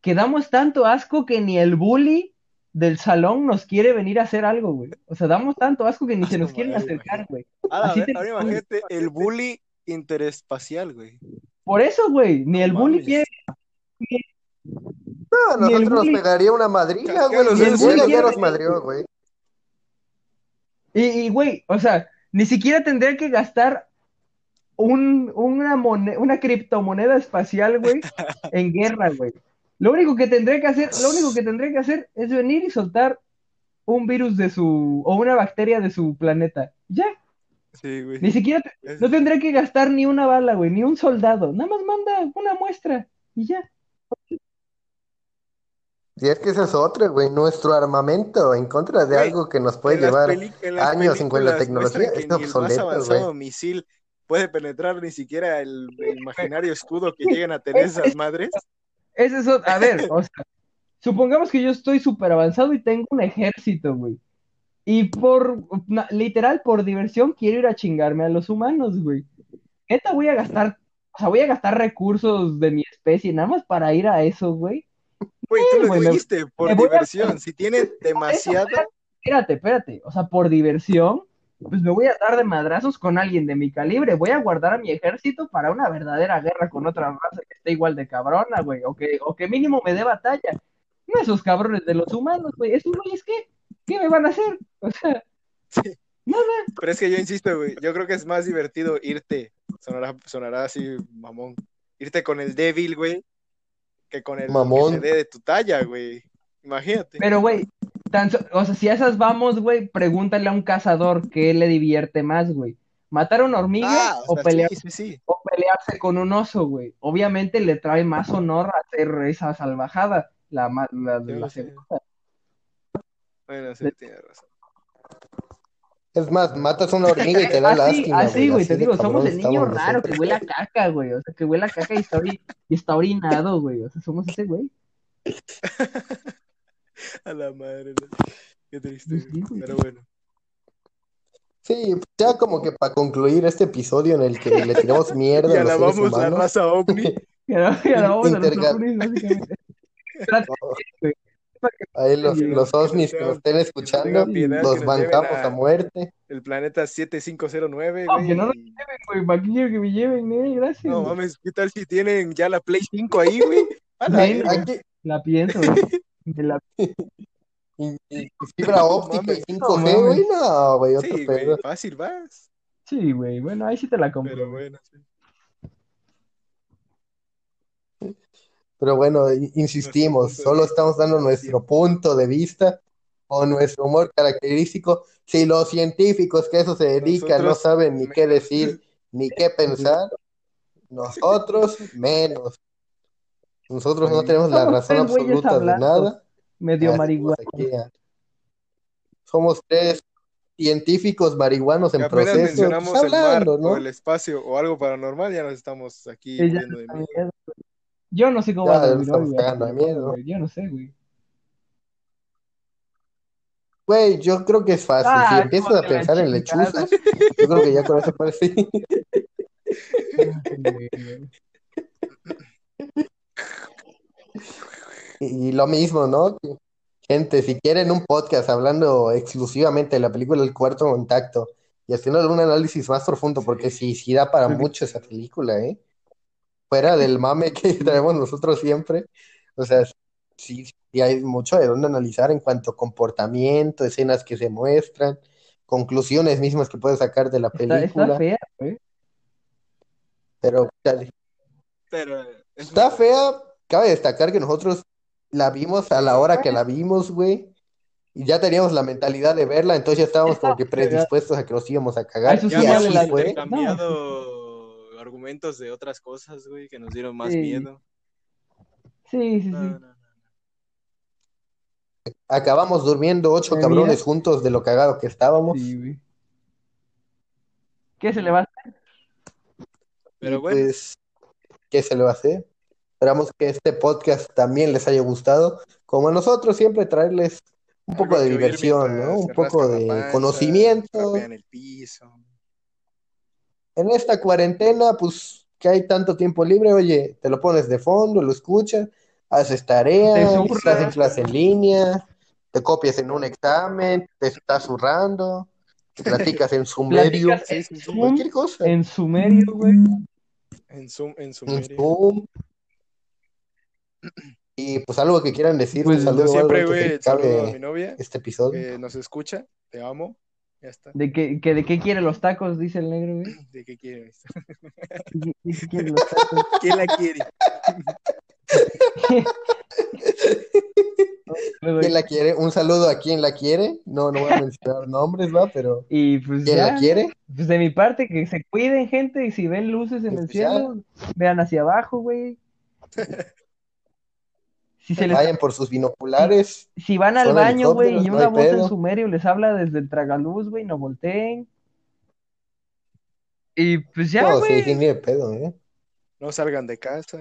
que damos tanto asco que ni el bully del salón nos quiere venir a hacer algo, güey. O sea, damos tanto asco que ni se nos quieren acercar, güey. A la Así ver- te- ahora imagínate el bully interespacial, güey. Por eso, güey, ni el bully quiere, No, a nosotros nos pegaría una madrina, güey. El un- ya nos madrió, güey. y, y, güey, o sea, ni siquiera tendría que gastar un, una, mone- una criptomoneda espacial, güey, en guerra, güey. Lo único que tendría que hacer, lo único que tendría que hacer es venir y soltar un virus de su, o una bacteria de su planeta. Ya, Sí, güey. ni siquiera, te- no tendría que gastar ni una bala, güey, ni un soldado. Nada más manda una muestra y ya. Y es que esa es otra, güey. Nuestro armamento en contra de Güey, algo que nos puede llevar años en cuanto a películas tecnología obsoleto, avanzado güey. misil puede penetrar ni siquiera el, el imaginario escudo que lleguen a tener esas madres. Ese es otro, a ver, o sea, supongamos que yo estoy súper avanzado y tengo un ejército, güey. Y por, na- literal, por diversión, quiero ir a chingarme a los humanos, güey. Neta, voy a gastar, o sea, voy a gastar recursos de mi especie nada más para ir a eso, güey. Güey, tú lo güey, me- dijiste, por me voy a- diversión. Si tienen demasiada, Espérate, espérate, o sea, por diversión, pues me voy a dar de madrazos con alguien de mi calibre. Voy a guardar a mi ejército para una verdadera guerra con otra raza que esté igual de cabrona, güey, o que, o que mínimo me dé batalla. No esos cabrones de los humanos, güey. Esos güeyes, ¿qué? ¿Qué me van a hacer? O sea, pero es que yo insisto, güey, yo creo que es más divertido irte, sonará, sonará así, mamón, irte con el débil, güey, que con el Mamón. que se dé de tu talla, güey. Imagínate. pero, güey, tan so- o sea, si a esas vamos, güey, pregúntale a un cazador qué le divierte más, güey. ¿Matar a una hormiga Ah, o, o sea, pelear, sí, sí, sí. o pelearse con un oso, güey? Obviamente le trae más honor hacer esa salvajada, la, la, la sé. segunda. Bueno, sí, tienes razón. Es más, matas a una hormiga y te da Así, lástima, así, güey. te digo, somos el niño raro que huele a caca, güey, o sea, que huele a caca y está, ori- y está orinado, güey, o sea, somos ese güey. A la madre. ¿no? Qué triste. Sí, güey. Pero bueno. Sí, ya como que para concluir este episodio en el que le tiramos mierda Y a los seres alabamos la humanos. raza ovni. Y vamos a los ovnis, básicamente. Trata- Ahí los, los que ovnis nos que nos estén escuchando, piedad, los bancamos lleven a muerte. El planeta 7509, No, güey. que no nos y- Güey, ¿para que me lleven, eh? Gracias. No güey. mames, ¿qué tal si tienen ya la Play 5 ahí, güey? A la Ven, verga. Aquí, La pienso, güey. La- y, y fibra óptica y mames. 5G, No güey, no, güey, otro Sí, pedo. güey, fácil vas. Sí, güey. Bueno, ahí sí te la compro. Pero bueno, sí. Pero bueno, insistimos, solo estamos dando nuestro punto de vista o nuestro humor característico. Si los científicos que a eso se dedican no saben ni qué decir, ni qué pensar, nosotros menos. Nosotros no tenemos la razón absoluta de hablando. nada. Medio marihuana. Somos tres científicos marihuanos en proceso, mencionamos pues, el mar hablando, o ¿no? el espacio o algo paranormal, ya nos estamos aquí muriendo de miedo. Yo no sé cómo Ya, va a estamos cagando de miedo. güey. Yo no sé, güey. Güey, yo creo que es fácil. Si Ah, empiezas a pensar en lechuzas, yo creo que ya con eso parece. Y, y lo mismo, ¿no? Gente, si quieren un podcast hablando exclusivamente de la película El Cuarto Contacto y haciendo un análisis más profundo, porque sí, sí da para mucho esa película, ¿eh? Fuera del mame que traemos nosotros siempre. O sea, sí, sí hay mucho de dónde analizar en cuanto a comportamiento, escenas que se muestran, conclusiones mismas que puedes sacar de la Está, está película. fea, güey. Pero chale, Pero es está muy- fea. Cabe destacar que nosotros la vimos a la hora que la vimos, güey. Y ya teníamos la mentalidad de verla, entonces ya estábamos como que predispuestos a que nos íbamos a cagar. Eso Y Ya sí, así fue. Argumentos de otras cosas, güey, que nos dieron más Sí. miedo. Sí, sí, No, sí. no, no. Acabamos durmiendo ocho cabrones juntos de lo cagado que estábamos. Sí, güey. ¿Qué se le va a hacer? Pero bueno, pues, ¿qué se le va a hacer? Esperamos que este podcast también les haya gustado. Como a nosotros, siempre traerles un poco algo de diversión, ¿no? Un poco de panza, conocimiento. el piso. En esta cuarentena, pues, que hay tanto tiempo libre, oye, te lo pones de fondo, lo escuchas, haces tareas, estás en clase en línea, te copias en un examen, te estás zurrando, te platicas en sumerio, en. Zoom, cualquier cosa, en sumerio, güey. En Zoom, en en Sumerio. Zoom. Y pues algo que quieran decir, Pues, saludo siempre, güey, que saludo a mi novia este episodio. que nos escucha. Te amo. Ya está. ¿De qué, que, ¿De qué quiere los tacos? Dice el negro, güey. ¿De qué quieres? ¿De qué- de qué quiere los tacos? ¿Quién la quiere? ¿Quién la quiere? Un saludo a quien la quiere. No, no voy a mencionar nombres, va, pero Y pues ¿quién ya, la quiere? pues de mi parte, que se cuiden, gente, y si ven luces en el cielo, vean hacia abajo, güey. Si se les, Vayan por sus binoculares. si van al baño, güey, y no una voz en pedo. sumerio les habla desde el tragaluz, güey, no volteen. Y pues ya, No, güey. sí, sí, ni de pedo, ¿eh? No salgan de casa.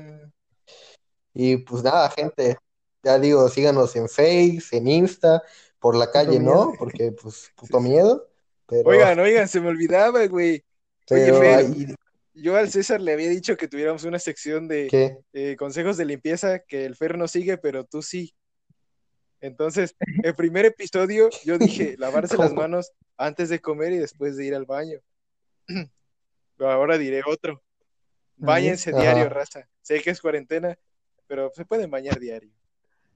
Y pues nada, gente, ya digo, síganos en Face, en Insta, por la calle. ¿no? Porque pues puto miedo, pero, Oigan, oigan, se me olvidaba, güey. pero Fer. ahí, Yo al César le había dicho que tuviéramos una sección de eh, consejos de limpieza que el Fer no sigue, pero tú sí. Entonces, el primer episodio yo dije lavarse las manos antes de comer y después de ir al baño. Pero ahora diré otro. Báñense diario, raza. Sé que es cuarentena, pero se pueden bañar diario.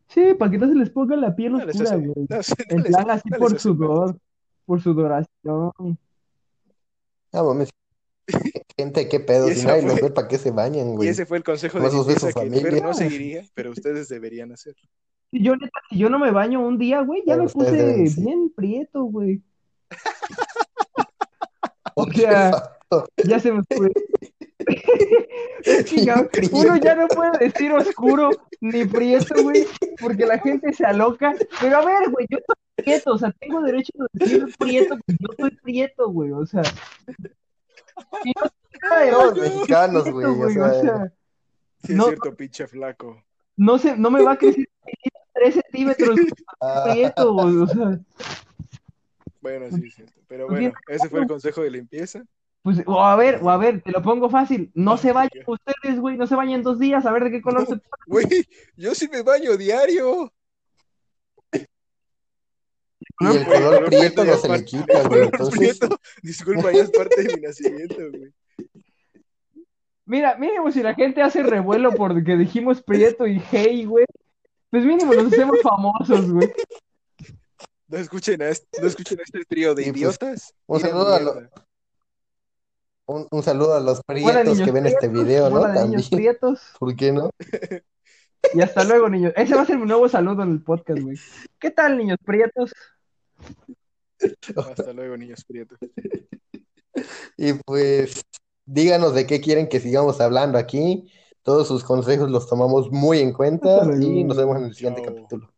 Sí, para que no se les ponga la piel No oscura, güey. no sé, no En les- plan así por sudor, por sudoración. Ah, mames. Gente, qué pedo, Y si nadie los fue- ve, ¿para qué se bañan, Y güey? ese fue el consejo de los su que el Fer familia. no seguiría, pero ustedes deberían hacerlo. Si yo, neta, si yo no me baño un día, güey, ya Pero me puse deben, sí. bien prieto, güey. O sea, ya se me fue. Es uno ya no puede decir oscuro ni prieto, güey, porque la gente se aloca. Pero a ver, güey, yo soy prieto, o sea, tengo derecho a decir prieto, porque yo soy prieto, güey, o sea. Si no soy mexicanos, güey, o sea, Sí, No. es cierto, pinche flaco. no se, no me va a crecer 3 centímetros, Ah, prieto, o sea, Bueno, sí, es cierto. Pero Pues bueno, ese fue el consejo de limpieza. pues, o a ver, o a ver, te lo pongo fácil, no se vayan ustedes, güey, no se vayan dos días, a ver de qué color se Güey, yo sí me baño diario. Y el color prieto no se le quita, güey. Entonces, prieto, disculpa, ya es parte de mi nacimiento, güey. Mira, mínimo si la gente hace revuelo porque dijimos Prieto y Hey, güey, pues mínimo nos hacemos famosos, güey. No escuchen a este, no escuchen a este trío de pues, idiotas. un saludo a lo- un, un saludo a los prietos que ven este video, ¿no? hola, niños También, prietos. ¿por qué no? Y hasta luego, niños. Ese va a ser mi nuevo saludo en el podcast, güey. ¿Qué tal, niños prietos? Hasta luego, niños prietos. Y pues, díganos de qué quieren que sigamos hablando aquí. Todos sus consejos los tomamos muy en cuenta y nos vemos en el siguiente Chao. capítulo.